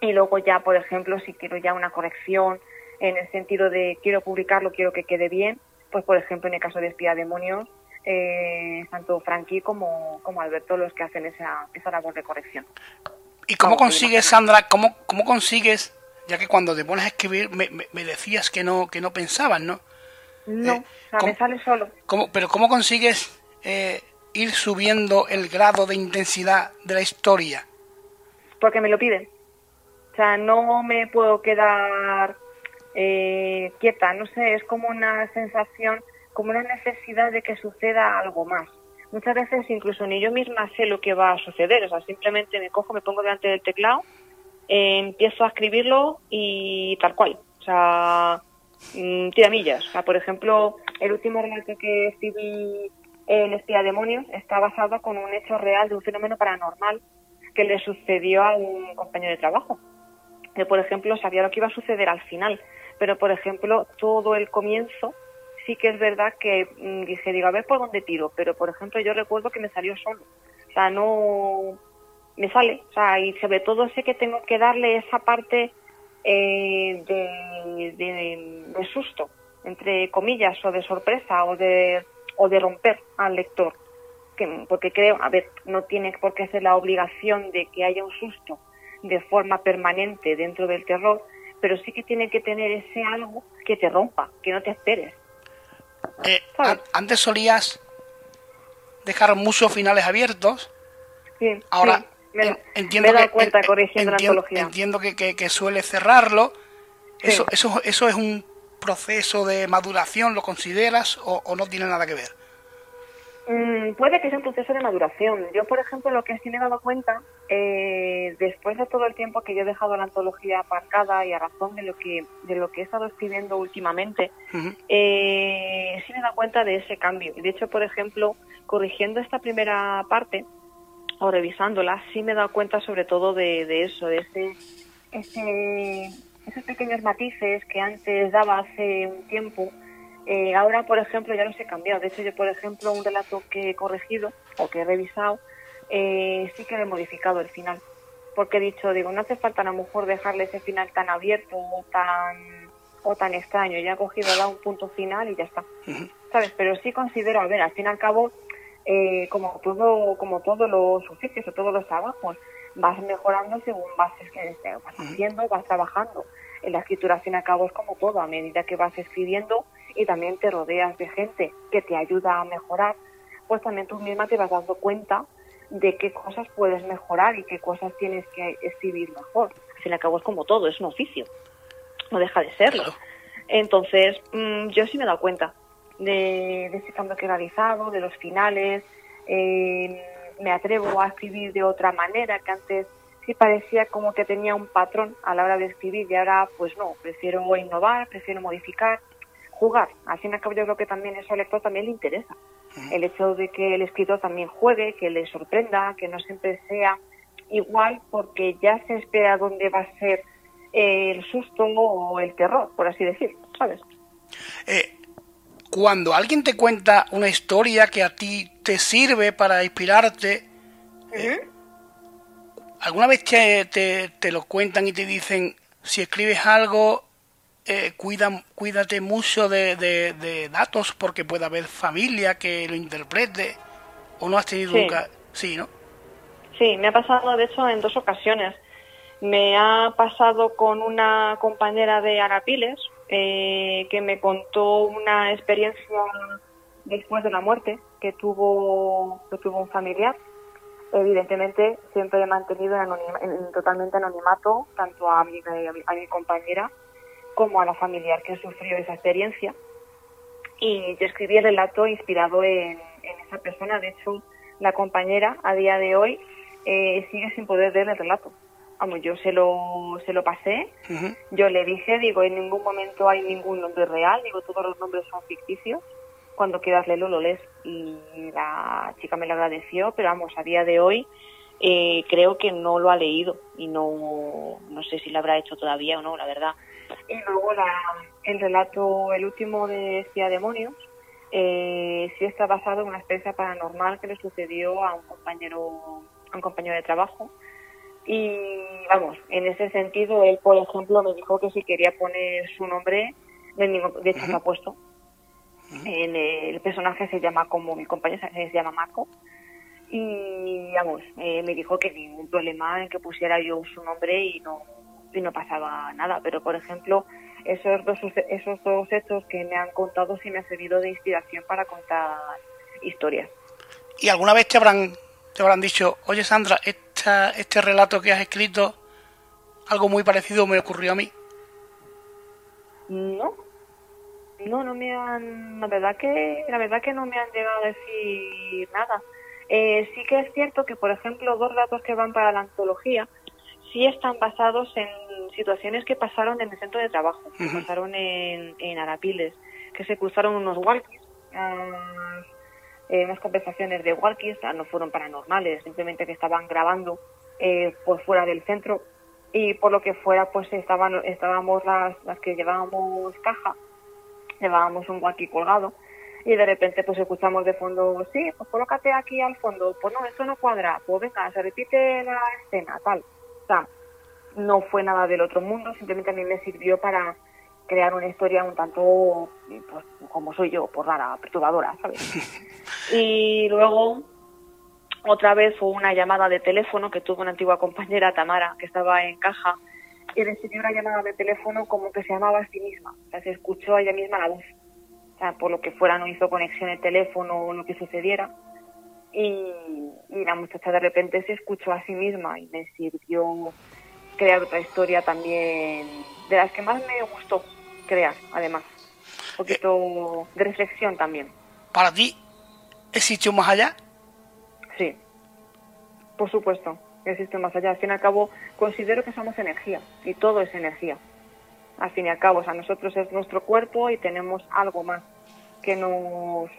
Speaker 2: Y luego ya, por ejemplo, si quiero ya una corrección en el sentido de quiero publicarlo, quiero que quede bien, pues por ejemplo en el caso de Espía Demonios, eh, tanto Frankie como, como Alberto los que hacen esa, esa labor de corrección.
Speaker 1: ¿Y cómo consigues, Sandra, cómo, cómo consigues, ya que cuando te pones a escribir me, me, decías que no, que no pensabas, ¿no?
Speaker 2: No, eh, me sale solo.
Speaker 1: ¿cómo, pero ¿cómo consigues eh, ir subiendo el grado de intensidad de la historia?
Speaker 2: Porque me lo piden. O sea, no me puedo quedar eh, quieta, no sé, es como una sensación como una necesidad de que suceda algo más. Muchas veces incluso ni yo misma sé lo que va a suceder, o sea, simplemente me cojo, me pongo delante del teclado, eh, empiezo a escribirlo y tal cual, o sea, mm, tiramillas. O sea, por ejemplo, el último relato que escribí en Espía Demonios está basado con un hecho real de un fenómeno paranormal que le sucedió a un compañero de trabajo. Que, por ejemplo, sabía lo que iba a suceder al final, pero, por ejemplo, todo el comienzo sí que es verdad que mm, dije, digo, a ver por dónde tiro, pero por ejemplo yo recuerdo que me salió solo, o sea, no me sale, o sea, y sobre todo sé que tengo que darle esa parte eh, de, de, susto, entre comillas, o de sorpresa, o de, o de romper al lector, que, porque creo, a ver, no tiene por qué ser la obligación de que haya un susto de forma permanente dentro del terror, pero sí que tiene que tener ese algo que te rompa, que no te esperes.
Speaker 1: Eh, antes solías dejar muchos finales abiertos.
Speaker 2: Sí,
Speaker 1: Ahora entiendo,
Speaker 2: que, cuenta corrigiendo
Speaker 1: entiendo,
Speaker 2: la antología.
Speaker 1: entiendo que, suele cerrarlo. Eso, eso, ¿Eso es un proceso de maduración? ¿Lo consideras o no tiene nada que ver?
Speaker 2: Mm, puede que sea un proceso de maduración. Yo, por ejemplo, lo que sí me he dado cuenta, eh, después de todo el tiempo que yo he dejado la antología aparcada y a razón de lo que, de lo que he estado escribiendo últimamente, eh, sí me he dado cuenta de ese cambio. De hecho, por ejemplo, corrigiendo esta primera parte o revisándola, sí me he dado cuenta sobre todo de, de eso, de ese, ese, esos pequeños matices que antes daba hace un tiempo eh, ahora, por ejemplo, ya los he cambiado. De hecho, yo, por ejemplo, un relato que he corregido o que he revisado, eh, sí que he modificado el final. Porque he dicho, digo, no hace falta a lo mejor dejarle ese final tan abierto o tan, o tan extraño. Ya he cogido, dado un punto final y ya está. ¿Sabes? Pero sí considero, a ver, al fin y al cabo, eh, como todo como todos los oficios o todos los trabajos, vas mejorando según vas, vas haciendo, vas trabajando. En la escritura, al fin y al cabo, es como todo. A medida que vas escribiendo, y también te rodeas de gente que te ayuda a mejorar, pues también tú misma te vas dando cuenta de qué cosas puedes mejorar y qué cosas tienes que escribir mejor. Al fin y al cabo es como todo, es un oficio, no deja de serlo. Entonces, mm, yo sí me he dado cuenta de, ese cambio que he realizado, de los finales, eh, me atrevo a escribir de otra manera, que antes sí parecía como que tenía un patrón a la hora de escribir y ahora pues no, prefiero innovar, prefiero modificar jugar. Al fin y al cabo yo creo que también eso al lector también le interesa. El hecho de que el escritor también juegue, que le sorprenda, que no siempre sea igual porque ya se espera dónde va a ser el susto o el terror, por así decir, ¿sabes?
Speaker 1: Eh, cuando alguien te cuenta una historia que a ti te sirve para inspirarte, eh, ¿alguna vez te, te, lo cuentan y te dicen, si escribes algo, eh, cuida, cuídate mucho de, de, datos porque puede haber familia que lo interprete? ¿O no has tenido nunca? Sí, ¿no?
Speaker 2: Sí, me ha pasado de hecho en dos ocasiones. Me ha pasado con una compañera de Arapiles eh, que me contó una experiencia después de la muerte que tuvo, que tuvo un familiar. Evidentemente siempre he mantenido en, totalmente anonimato tanto a mi, a mi compañera como a la familiar que sufrió esa experiencia. Y yo escribí el relato inspirado en, en esa persona. De hecho, la compañera a día de hoy eh, sigue sin poder ver el relato. Vamos, yo se lo, se lo pasé, yo le dije, digo, en ningún momento hay ningún nombre real, digo, todos los nombres son ficticios, cuando quieras leerlo lo lees. Y la chica me lo agradeció, pero vamos, a día de hoy eh, creo que no lo ha leído y no, no sé si lo habrá hecho todavía o no, la verdad. Y luego la, el relato, el último de Espía Demonios, eh, sí está basado en una experiencia paranormal que le sucedió a un compañero un compañero de trabajo. Y vamos, en ese sentido, él, por ejemplo, me dijo que si quería poner su nombre, de hecho se ha puesto. en el personaje se llama como mi compañero, se llama Marco. Y vamos, eh, me dijo que ningún problema en que pusiera yo su nombre y no, y no pasaba nada. Pero, por ejemplo, esos dos, esos dos hechos que me han contado sí me han servido de inspiración para contar historias.
Speaker 1: ¿Y alguna vez te habrán te habrán dicho, oye Sandra, esta, este relato que has escrito, algo muy parecido me ocurrió a mí.
Speaker 2: No, no, no me han, la verdad que, la verdad que no me han llegado a decir nada. Eh, sí que es cierto que, por ejemplo, dos relatos que van para la antología sí están basados en situaciones que pasaron en el centro de trabajo, que pasaron en, en Arapiles, que se cruzaron unos walkies, ah, eh, unas conversaciones de walkies, no fueron paranormales, simplemente que estaban grabando eh, por fuera del centro y por lo que fuera pues estaban estábamos las, las que llevábamos caja, llevábamos un walkie colgado y de repente pues escuchamos de fondo, sí, pues colócate aquí al fondo, pues no, esto no cuadra, pues venga, se repite la escena, tal. O sea, no fue nada del otro mundo, simplemente a mí me sirvió para crear una historia un tanto, pues, como soy yo, por rara, perturbadora, ¿sabes? y luego, otra vez fue una llamada de teléfono que tuvo una antigua compañera, Tamara, que estaba en caja, y recibió una llamada de teléfono como que se llamaba a sí misma, o sea, se escuchó a ella misma la voz, o sea, por lo que fuera no hizo conexión el teléfono o lo que sucediera, y, y la muchacha de repente se escuchó a sí misma y me sirvió crear otra historia también de las que más me gustó crear, además. Un poquito de reflexión también.
Speaker 1: ¿Para ti existe un más allá?
Speaker 2: Sí, por supuesto, existe un más allá. Al fin y al cabo, considero que somos energía y todo es energía. Al fin y al cabo, o sea, nosotros es nuestro cuerpo y tenemos algo más que nos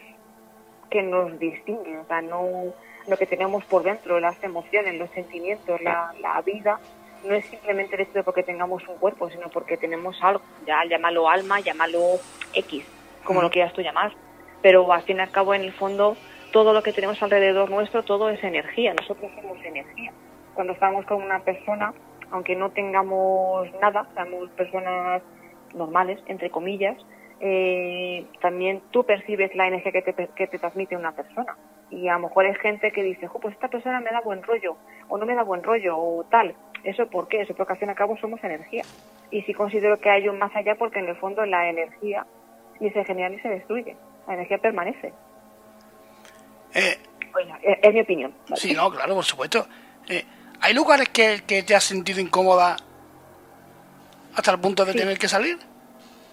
Speaker 2: que nos distingue, o sea, no lo que tenemos por dentro, las emociones, los sentimientos, la, la vida, no es simplemente el hecho de porque tengamos un cuerpo, sino porque tenemos algo, ya llámalo alma, llámalo X, como lo quieras tú llamar, pero al fin y al cabo en el fondo todo lo que tenemos alrededor nuestro, todo es energía, nosotros somos energía. Cuando estamos con una persona, aunque no tengamos nada, seamos personas normales, entre comillas, eh, también tú percibes la energía que te, que te transmite una persona. Y a lo mejor hay gente que dice, pues esta persona me da buen rollo, o no me da buen rollo, o tal. ¿Eso por qué? Eso porque al fin y al cabo somos energía. Y sí considero que hay un más allá porque en el fondo la energía ni se genera ni se destruye. La energía permanece.
Speaker 1: Eh,
Speaker 2: es, mi opinión.
Speaker 1: Sí, no, claro, por supuesto. Eh, ¿Hay lugares que, te has sentido incómoda hasta el punto de tener que salir?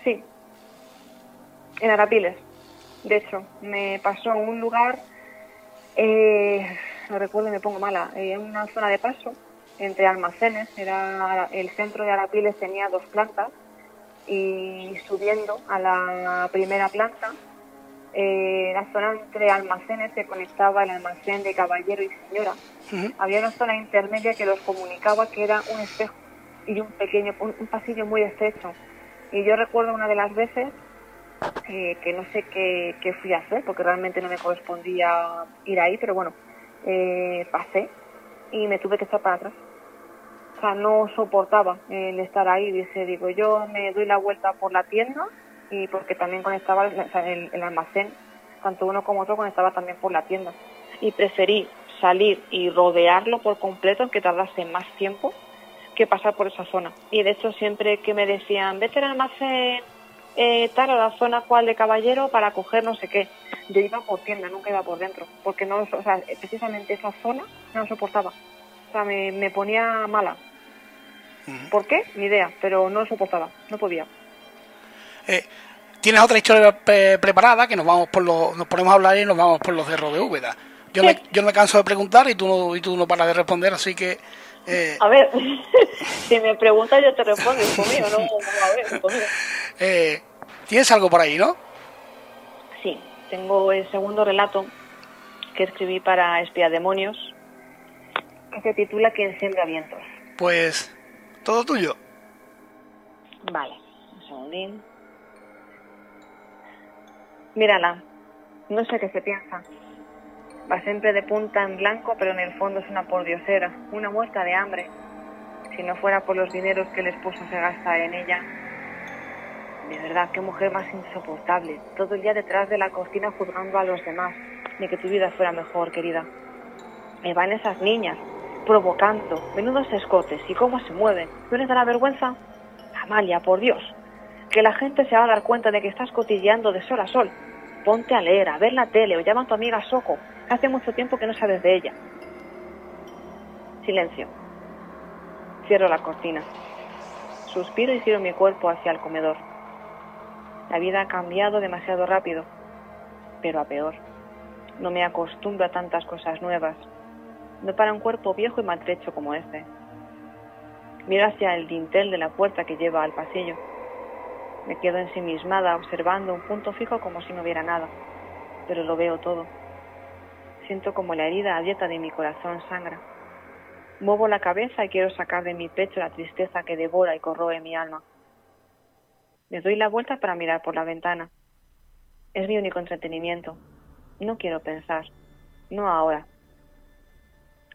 Speaker 2: Sí. En Arapiles. De hecho, me pasó en un lugar, eh, no recuerdo me pongo mala, en una zona de paso entre almacenes. Era el centro de Arapiles tenía dos plantas y subiendo a la primera planta, eh, la zona entre almacenes se conectaba el almacén de caballero y señora. Había una zona intermedia que los comunicaba que era un espejo y un pequeño, un, pasillo muy estrecho. Y yo recuerdo una de las veces eh, que no sé qué, qué, fui a hacer, porque realmente no me correspondía ir ahí, pero bueno, eh, pasé y me tuve que estar para atrás. O sea, no soportaba el estar ahí. Dice, digo, yo me doy la vuelta por la tienda y porque también conectaba el, el almacén, tanto uno como otro conectaba también por la tienda. Y preferí salir y rodearlo por completo, que tardase más tiempo, que pasar por esa zona. Y de hecho siempre que me decían, vete al almacén eh, tal a la zona cual de caballero para coger no sé qué, yo iba por tienda, nunca iba por dentro, porque no, o sea, precisamente esa zona no soportaba. O sea, me, me ponía mala. ¿Por qué? Ni idea, pero no soportaba, no podía.
Speaker 1: Eh, ¿Tienes otra historia preparada que nos vamos por los, nos ponemos a hablar y nos vamos por los cerros de Úbeda? Yo, me, yo me canso de preguntar y tú no, y tú no paras de responder, así que
Speaker 2: eh, a ver, si me preguntas yo te respondo, conmigo, no, a ver.
Speaker 1: Eh, ¿Tienes algo por ahí, no?
Speaker 2: Sí, tengo el segundo relato que escribí para Espía Demonios, que se titula Quien siembra vientos.
Speaker 1: Pues, todo tuyo.
Speaker 2: Vale, un segundín. Mírala, no sé qué se piensa. Va siempre de punta en blanco, pero en el fondo es una pordiosera, una muerta de hambre. Si no fuera por los dineros que el esposo se gasta en ella. De verdad, qué mujer más insoportable. Todo el día detrás de la cocina juzgando a los demás. Ni que tu vida fuera mejor, querida. Me van esas niñas, provocando, menudos escotes y cómo se mueven. ¿No les la vergüenza? Amalia, por Dios. Que la gente se va a dar cuenta de que estás cotilleando de sol a sol. Ponte a leer, a ver la tele o llama a tu amiga Soco Hace mucho tiempo que no sabes de ella. Silencio. Cierro la cortina. Suspiro y giro mi cuerpo hacia el comedor. La vida ha cambiado demasiado rápido, pero a peor. No me acostumbro a tantas cosas nuevas. No para un cuerpo viejo y maltrecho como este. Miro hacia el dintel de la puerta que lleva al pasillo. Me quedo ensimismada observando un punto fijo como si no hubiera nada, pero lo veo todo Siento como la herida abierta de mi corazón sangra. Muevo la cabeza y quiero sacar de mi pecho la tristeza que devora y corroe mi alma. Me doy la vuelta para mirar por la ventana. Es mi único entretenimiento. No quiero pensar. No ahora.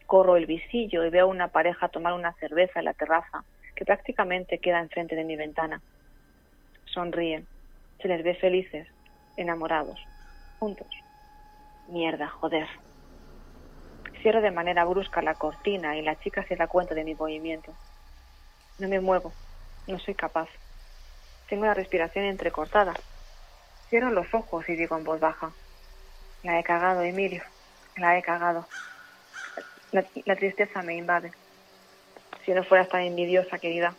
Speaker 2: Corro el visillo y veo a una pareja tomar una cerveza en la terraza, que prácticamente queda enfrente de mi ventana. Sonríen. Se les ve felices, enamorados, juntos. Mierda, joder. Cierro de manera brusca la cortina y la chica se da cuenta de mi movimiento. No me muevo, no soy capaz. Tengo la respiración entrecortada. Cierro los ojos y digo en voz baja. La he cagado, Emilio. La he cagado. La, tristeza me invade. Si no fueras tan envidiosa, querida.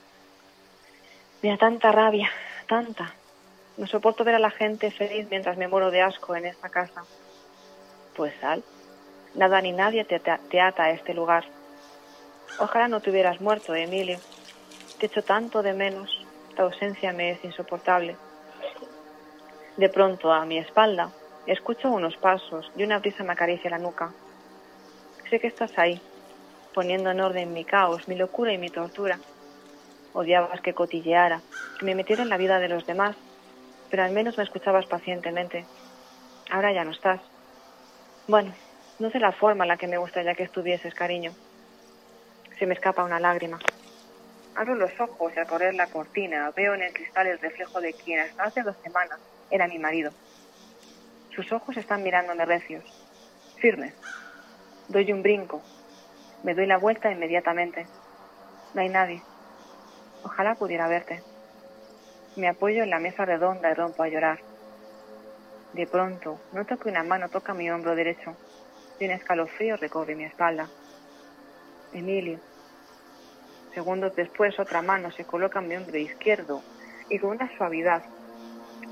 Speaker 2: Me da tanta rabia, tanta. No soporto ver a la gente feliz mientras me muero de asco en esta casa. Pues sal. Nada ni nadie te, ata a este lugar. Ojalá no te hubieras muerto, Emilio. Te echo tanto de menos. Tu ausencia me es insoportable. De pronto, a mi espalda, escucho unos pasos y una brisa me acaricia la nuca. Sé que estás ahí, poniendo en orden mi caos, mi locura y mi tortura. Odiabas que cotilleara, que me metiera en la vida de los demás, pero al menos me escuchabas pacientemente. Ahora ya no estás. Bueno, no sé la forma en la que me gustaría que estuvieses, cariño. Se me escapa una lágrima. Abro los ojos y al correr la cortina veo en el cristal el reflejo de quien hasta hace dos semanas era mi marido. Sus ojos están mirándome recios, firmes. Doy un brinco. Me doy la vuelta inmediatamente. No hay nadie. Ojalá pudiera verte. Me apoyo en la mesa redonda y rompo a llorar. De pronto, noto que una mano toca mi hombro derecho y un escalofrío recorre mi espalda. Emilio. Segundos después, otra mano se coloca en mi hombro izquierdo y con una suavidad,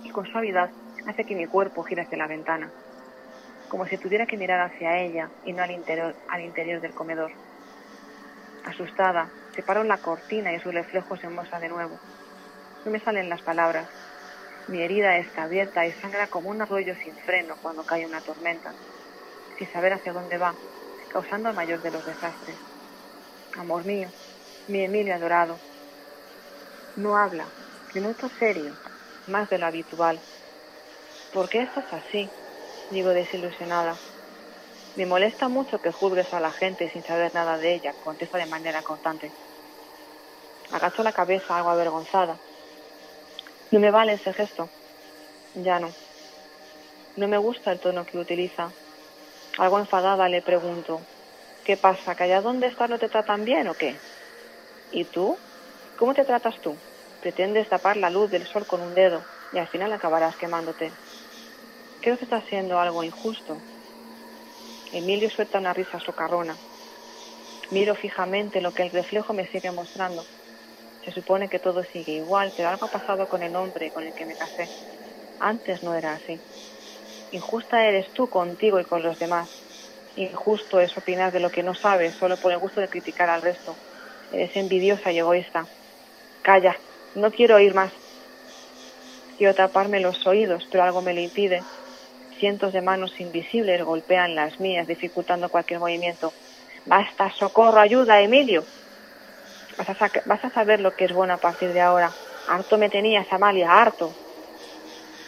Speaker 2: y con suavidad hace que mi cuerpo gire hacia la ventana, como si tuviera que mirar hacia ella y no al interior, al interior del comedor. Asustada, separo la cortina y su reflejo se muestra de nuevo. No me salen las palabras, mi herida está abierta y sangra como un arroyo sin freno cuando cae una tormenta, sin saber hacia dónde va, causando el mayor de los desastres. Amor mío, mi Emilio adorado, no habla, de noto serio, más de lo habitual, ¿por qué estás así? Digo desilusionada. Me molesta mucho que juzgues a la gente sin saber nada de ella, contesta de manera constante. Agacho la cabeza algo avergonzada. No me vale ese gesto. Ya no. No me gusta el tono que utiliza. Algo enfadada le pregunto, ¿qué pasa? ¿Que allá donde estás no te tratan bien o qué? ¿Y tú? ¿Cómo te tratas tú? Pretendes tapar la luz del sol con un dedo y al final acabarás quemándote. Creo que está haciendo algo injusto. Emilio suelta una risa socarrona. Miro fijamente lo que el reflejo me sigue mostrando. Se supone que todo sigue igual, pero algo ha pasado con el hombre con el que me casé. Antes no era así. Injusta eres tú contigo y con los demás. Injusto es opinar de lo que no sabes solo por el gusto de criticar al resto. Eres envidiosa y egoísta. Calla, no quiero oír más. Quiero taparme los oídos, pero algo me lo impide. Cientos de manos invisibles golpean las mías, dificultando cualquier movimiento. Basta, socorro, ayuda, Emilio. Vas a, vas a saber lo que es bueno a partir de ahora. Harto me tenías, Amalia, harto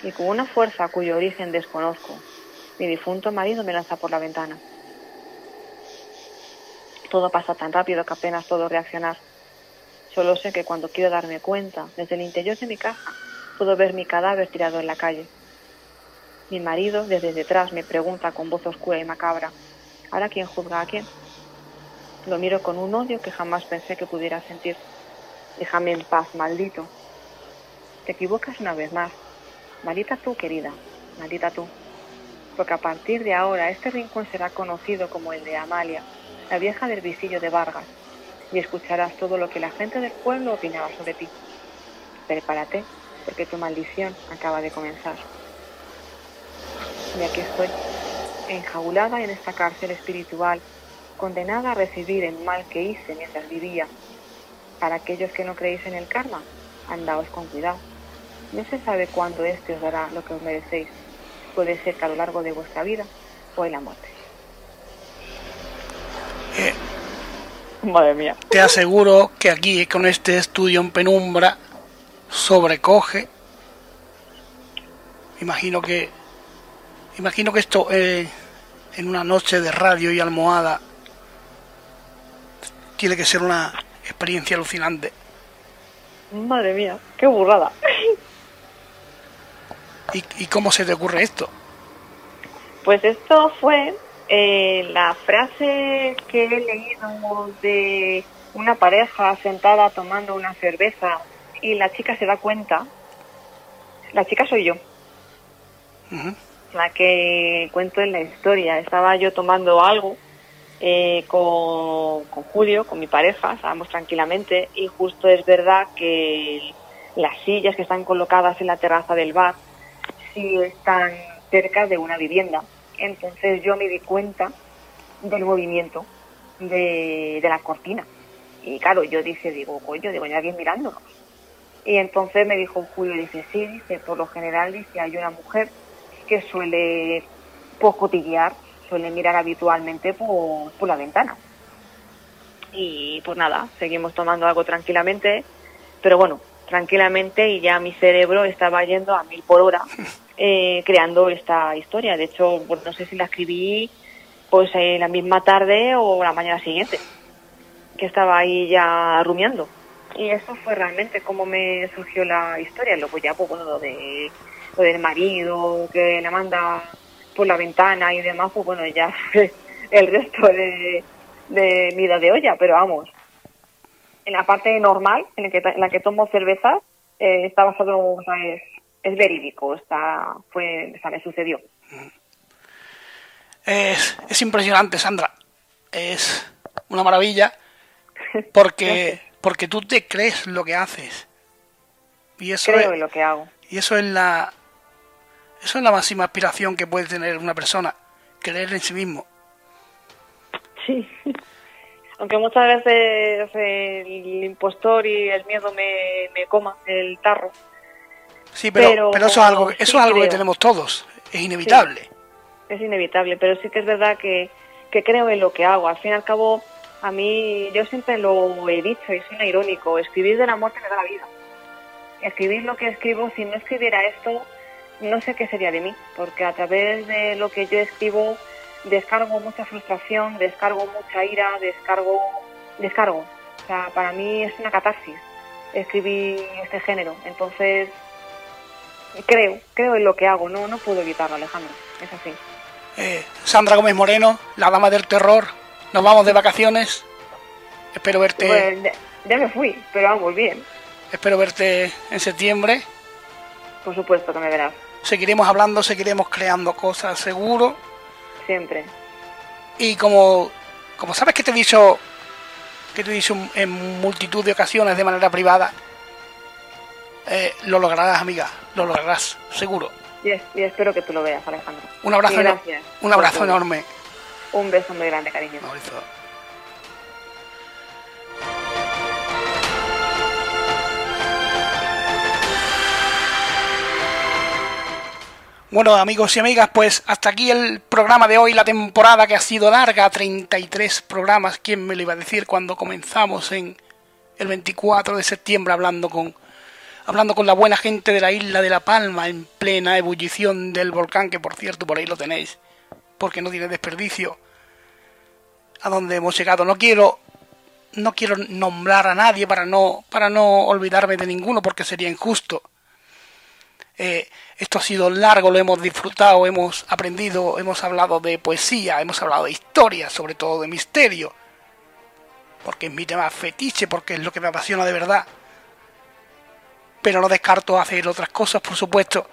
Speaker 2: y con una fuerza cuyo origen desconozco, mi difunto marido me lanza por la ventana. Todo pasa tan rápido que apenas puedo reaccionar. Solo sé que cuando quiero darme cuenta, desde el interior de mi caja, puedo ver mi cadáver tirado en la calle. Mi marido, desde detrás, me pregunta con voz oscura y macabra, ¿ahora quién juzga a quién? Lo miro con un odio que jamás pensé que pudiera sentir. Déjame en paz, maldito. Te equivocas una vez más, Maldita tú, querida, maldita tú. Porque a partir de ahora este rincón será conocido como el de Amalia, la vieja del visillo de Vargas, y escucharás todo lo que la gente del pueblo opinaba sobre ti. Prepárate, porque tu maldición acaba de comenzar. Y aquí estoy, enjaulada en esta cárcel espiritual, condenada a recibir el mal que hice mientras vivía. Para aquellos que no creéis en el karma, andaos con cuidado no se sabe cuándo éste os dará lo que os merecéis. Puede ser que a lo largo de vuestra vida o en la muerte.
Speaker 1: Eh,
Speaker 2: Madre mía.
Speaker 1: Te aseguro que aquí con este estudio en penumbra sobrecoge. Imagino que imagino que esto eh, en una noche de radio y almohada tiene que ser una experiencia alucinante.
Speaker 2: Madre mía, qué burrada.
Speaker 1: ¿Y, cómo se te ocurre esto?
Speaker 2: Pues esto fue eh, la frase que he leído de una pareja sentada tomando una cerveza y la chica se da cuenta. La chica soy yo. La que cuento en la historia. Estaba yo tomando algo eh, con, con Julio, con mi pareja, estábamos tranquilamente y justo es verdad que las sillas que están colocadas en la terraza del bar si están cerca de una vivienda. Entonces yo me di cuenta del movimiento de, la cortina. Y claro, yo dije, digo, coño, digo, hay alguien mirándonos. Y entonces me dijo Julio, dice, sí, dice, por lo general, dice, hay una mujer que suele pues, cotillear, suele mirar habitualmente por, por la ventana. Y pues nada, seguimos tomando algo tranquilamente, pero bueno, tranquilamente y ya mi cerebro estaba yendo a mil por hora eh, creando esta historia. De hecho, pues, no sé si la escribí pues eh, la misma tarde o la mañana siguiente, que estaba ahí ya rumiando. Y eso fue realmente como me surgió la historia. Luego ya, pues bueno, lo, de, lo del marido que le manda por la ventana y demás, pues bueno, ya el resto de, de mi de olla, pero vamos, en la parte normal, en la que, tomo cerveza, eh, está basado, o sea, es, verídico, está, fue, o sea, me sucedió.
Speaker 1: Es, es impresionante, Sandra. Es una maravilla porque, porque tú te crees lo que haces. Y eso
Speaker 2: Creo
Speaker 1: es,
Speaker 2: en lo que hago.
Speaker 1: Y eso es la eso es la máxima aspiración que puede tener una persona, creer en sí mismo.
Speaker 2: Sí. aunque muchas veces el impostor y el miedo me, me coma el tarro.
Speaker 1: Sí, pero, pero, eso es algo, eso es algo que tenemos todos, es inevitable.
Speaker 2: es inevitable, pero sí que es verdad que, que creo en lo que hago. Al fin y al cabo, a mí, yo siempre lo he dicho y suena irónico, escribir de la muerte me da la vida. Escribir lo que escribo, si no escribiera esto, no sé qué sería de mí, porque a través de lo que yo escribo descargo mucha frustración, descargo mucha ira, descargo, descargo. O sea, para mí es una catarsis escribir este género. Entonces, creo, creo en lo que hago, no, no puedo evitarlo, Alejandro. Es así.
Speaker 1: Eh, Sandra Gómez Moreno, la dama del terror. Nos vamos de vacaciones. Espero verte.
Speaker 2: Pues, ya me fui, pero vamos bien.
Speaker 1: Espero verte en septiembre.
Speaker 2: Por supuesto que me verás.
Speaker 1: Seguiremos hablando, seguiremos creando cosas, seguro.
Speaker 2: Siempre.
Speaker 1: Y como, como sabes que te he dicho, que te he dicho en multitud de ocasiones de manera privada, eh, lo lograrás, amiga, lo lograrás, seguro.
Speaker 2: Y, espero que tú lo veas, Alejandro.
Speaker 1: Un abrazo, un abrazo enorme.
Speaker 2: Un beso muy grande, cariño.
Speaker 1: Bueno, amigos y amigas, pues hasta aquí el programa de hoy, la temporada que ha sido larga, 33 programas, ¿quién me lo iba a decir cuando comenzamos en el 24 de septiembre hablando con hablando con la buena gente de la isla de La Palma en plena ebullición del volcán, que por cierto por ahí lo tenéis, porque no tiene desperdicio. A donde hemos llegado, no quiero no quiero nombrar a nadie para no para no olvidarme de ninguno porque sería injusto. Eh, esto ha sido largo, lo hemos disfrutado, hemos aprendido, hemos hablado de poesía, hemos hablado de historia, sobre todo de misterio, porque es mi tema fetiche, porque es lo que me apasiona de verdad. Pero no descarto hacer otras cosas, por supuesto.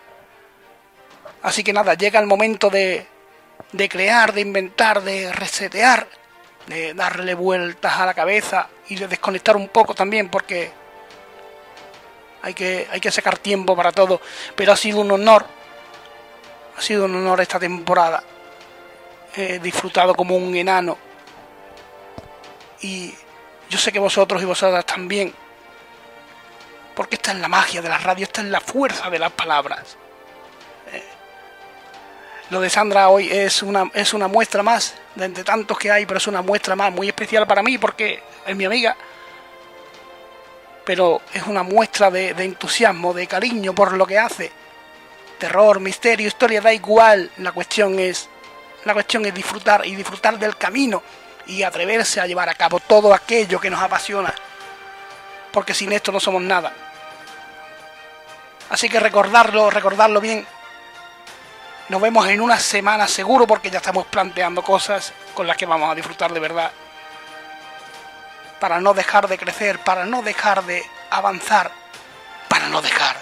Speaker 1: Así que nada, llega el momento de, de crear, de inventar, de resetear, de darle vueltas a la cabeza y de desconectar un poco también, porque hay que, hay que sacar tiempo para todo, pero ha sido un honor, ha sido un honor esta temporada. He disfrutado como un enano y yo sé que vosotros y vosotras también, porque esta es la magia de la radio, esta es la fuerza de las palabras. Eh, lo de Sandra hoy es una, es una muestra más de entre tantos que hay, pero es una muestra más muy especial para mí porque es mi amiga pero es una muestra de, entusiasmo, de cariño por lo que hace. Terror, misterio, historia, da igual. La cuestión es, la cuestión es disfrutar y disfrutar del camino y atreverse a llevar a cabo todo aquello que nos apasiona. Porque sin esto no somos nada. Así que recordarlo, recordarlo bien. Nos vemos en una semana seguro porque ya estamos planteando cosas con las que vamos a disfrutar de verdad para no dejar de crecer, para no dejar de avanzar, para no dejar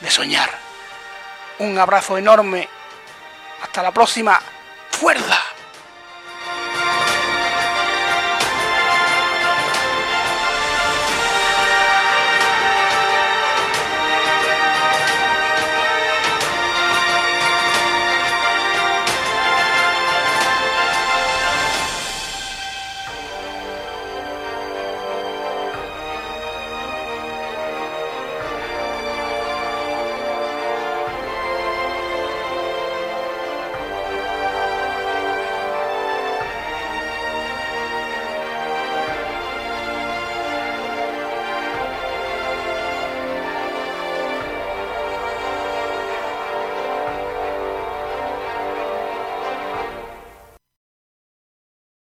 Speaker 1: de soñar. Un abrazo enorme. Hasta la próxima. ¡Fuerza!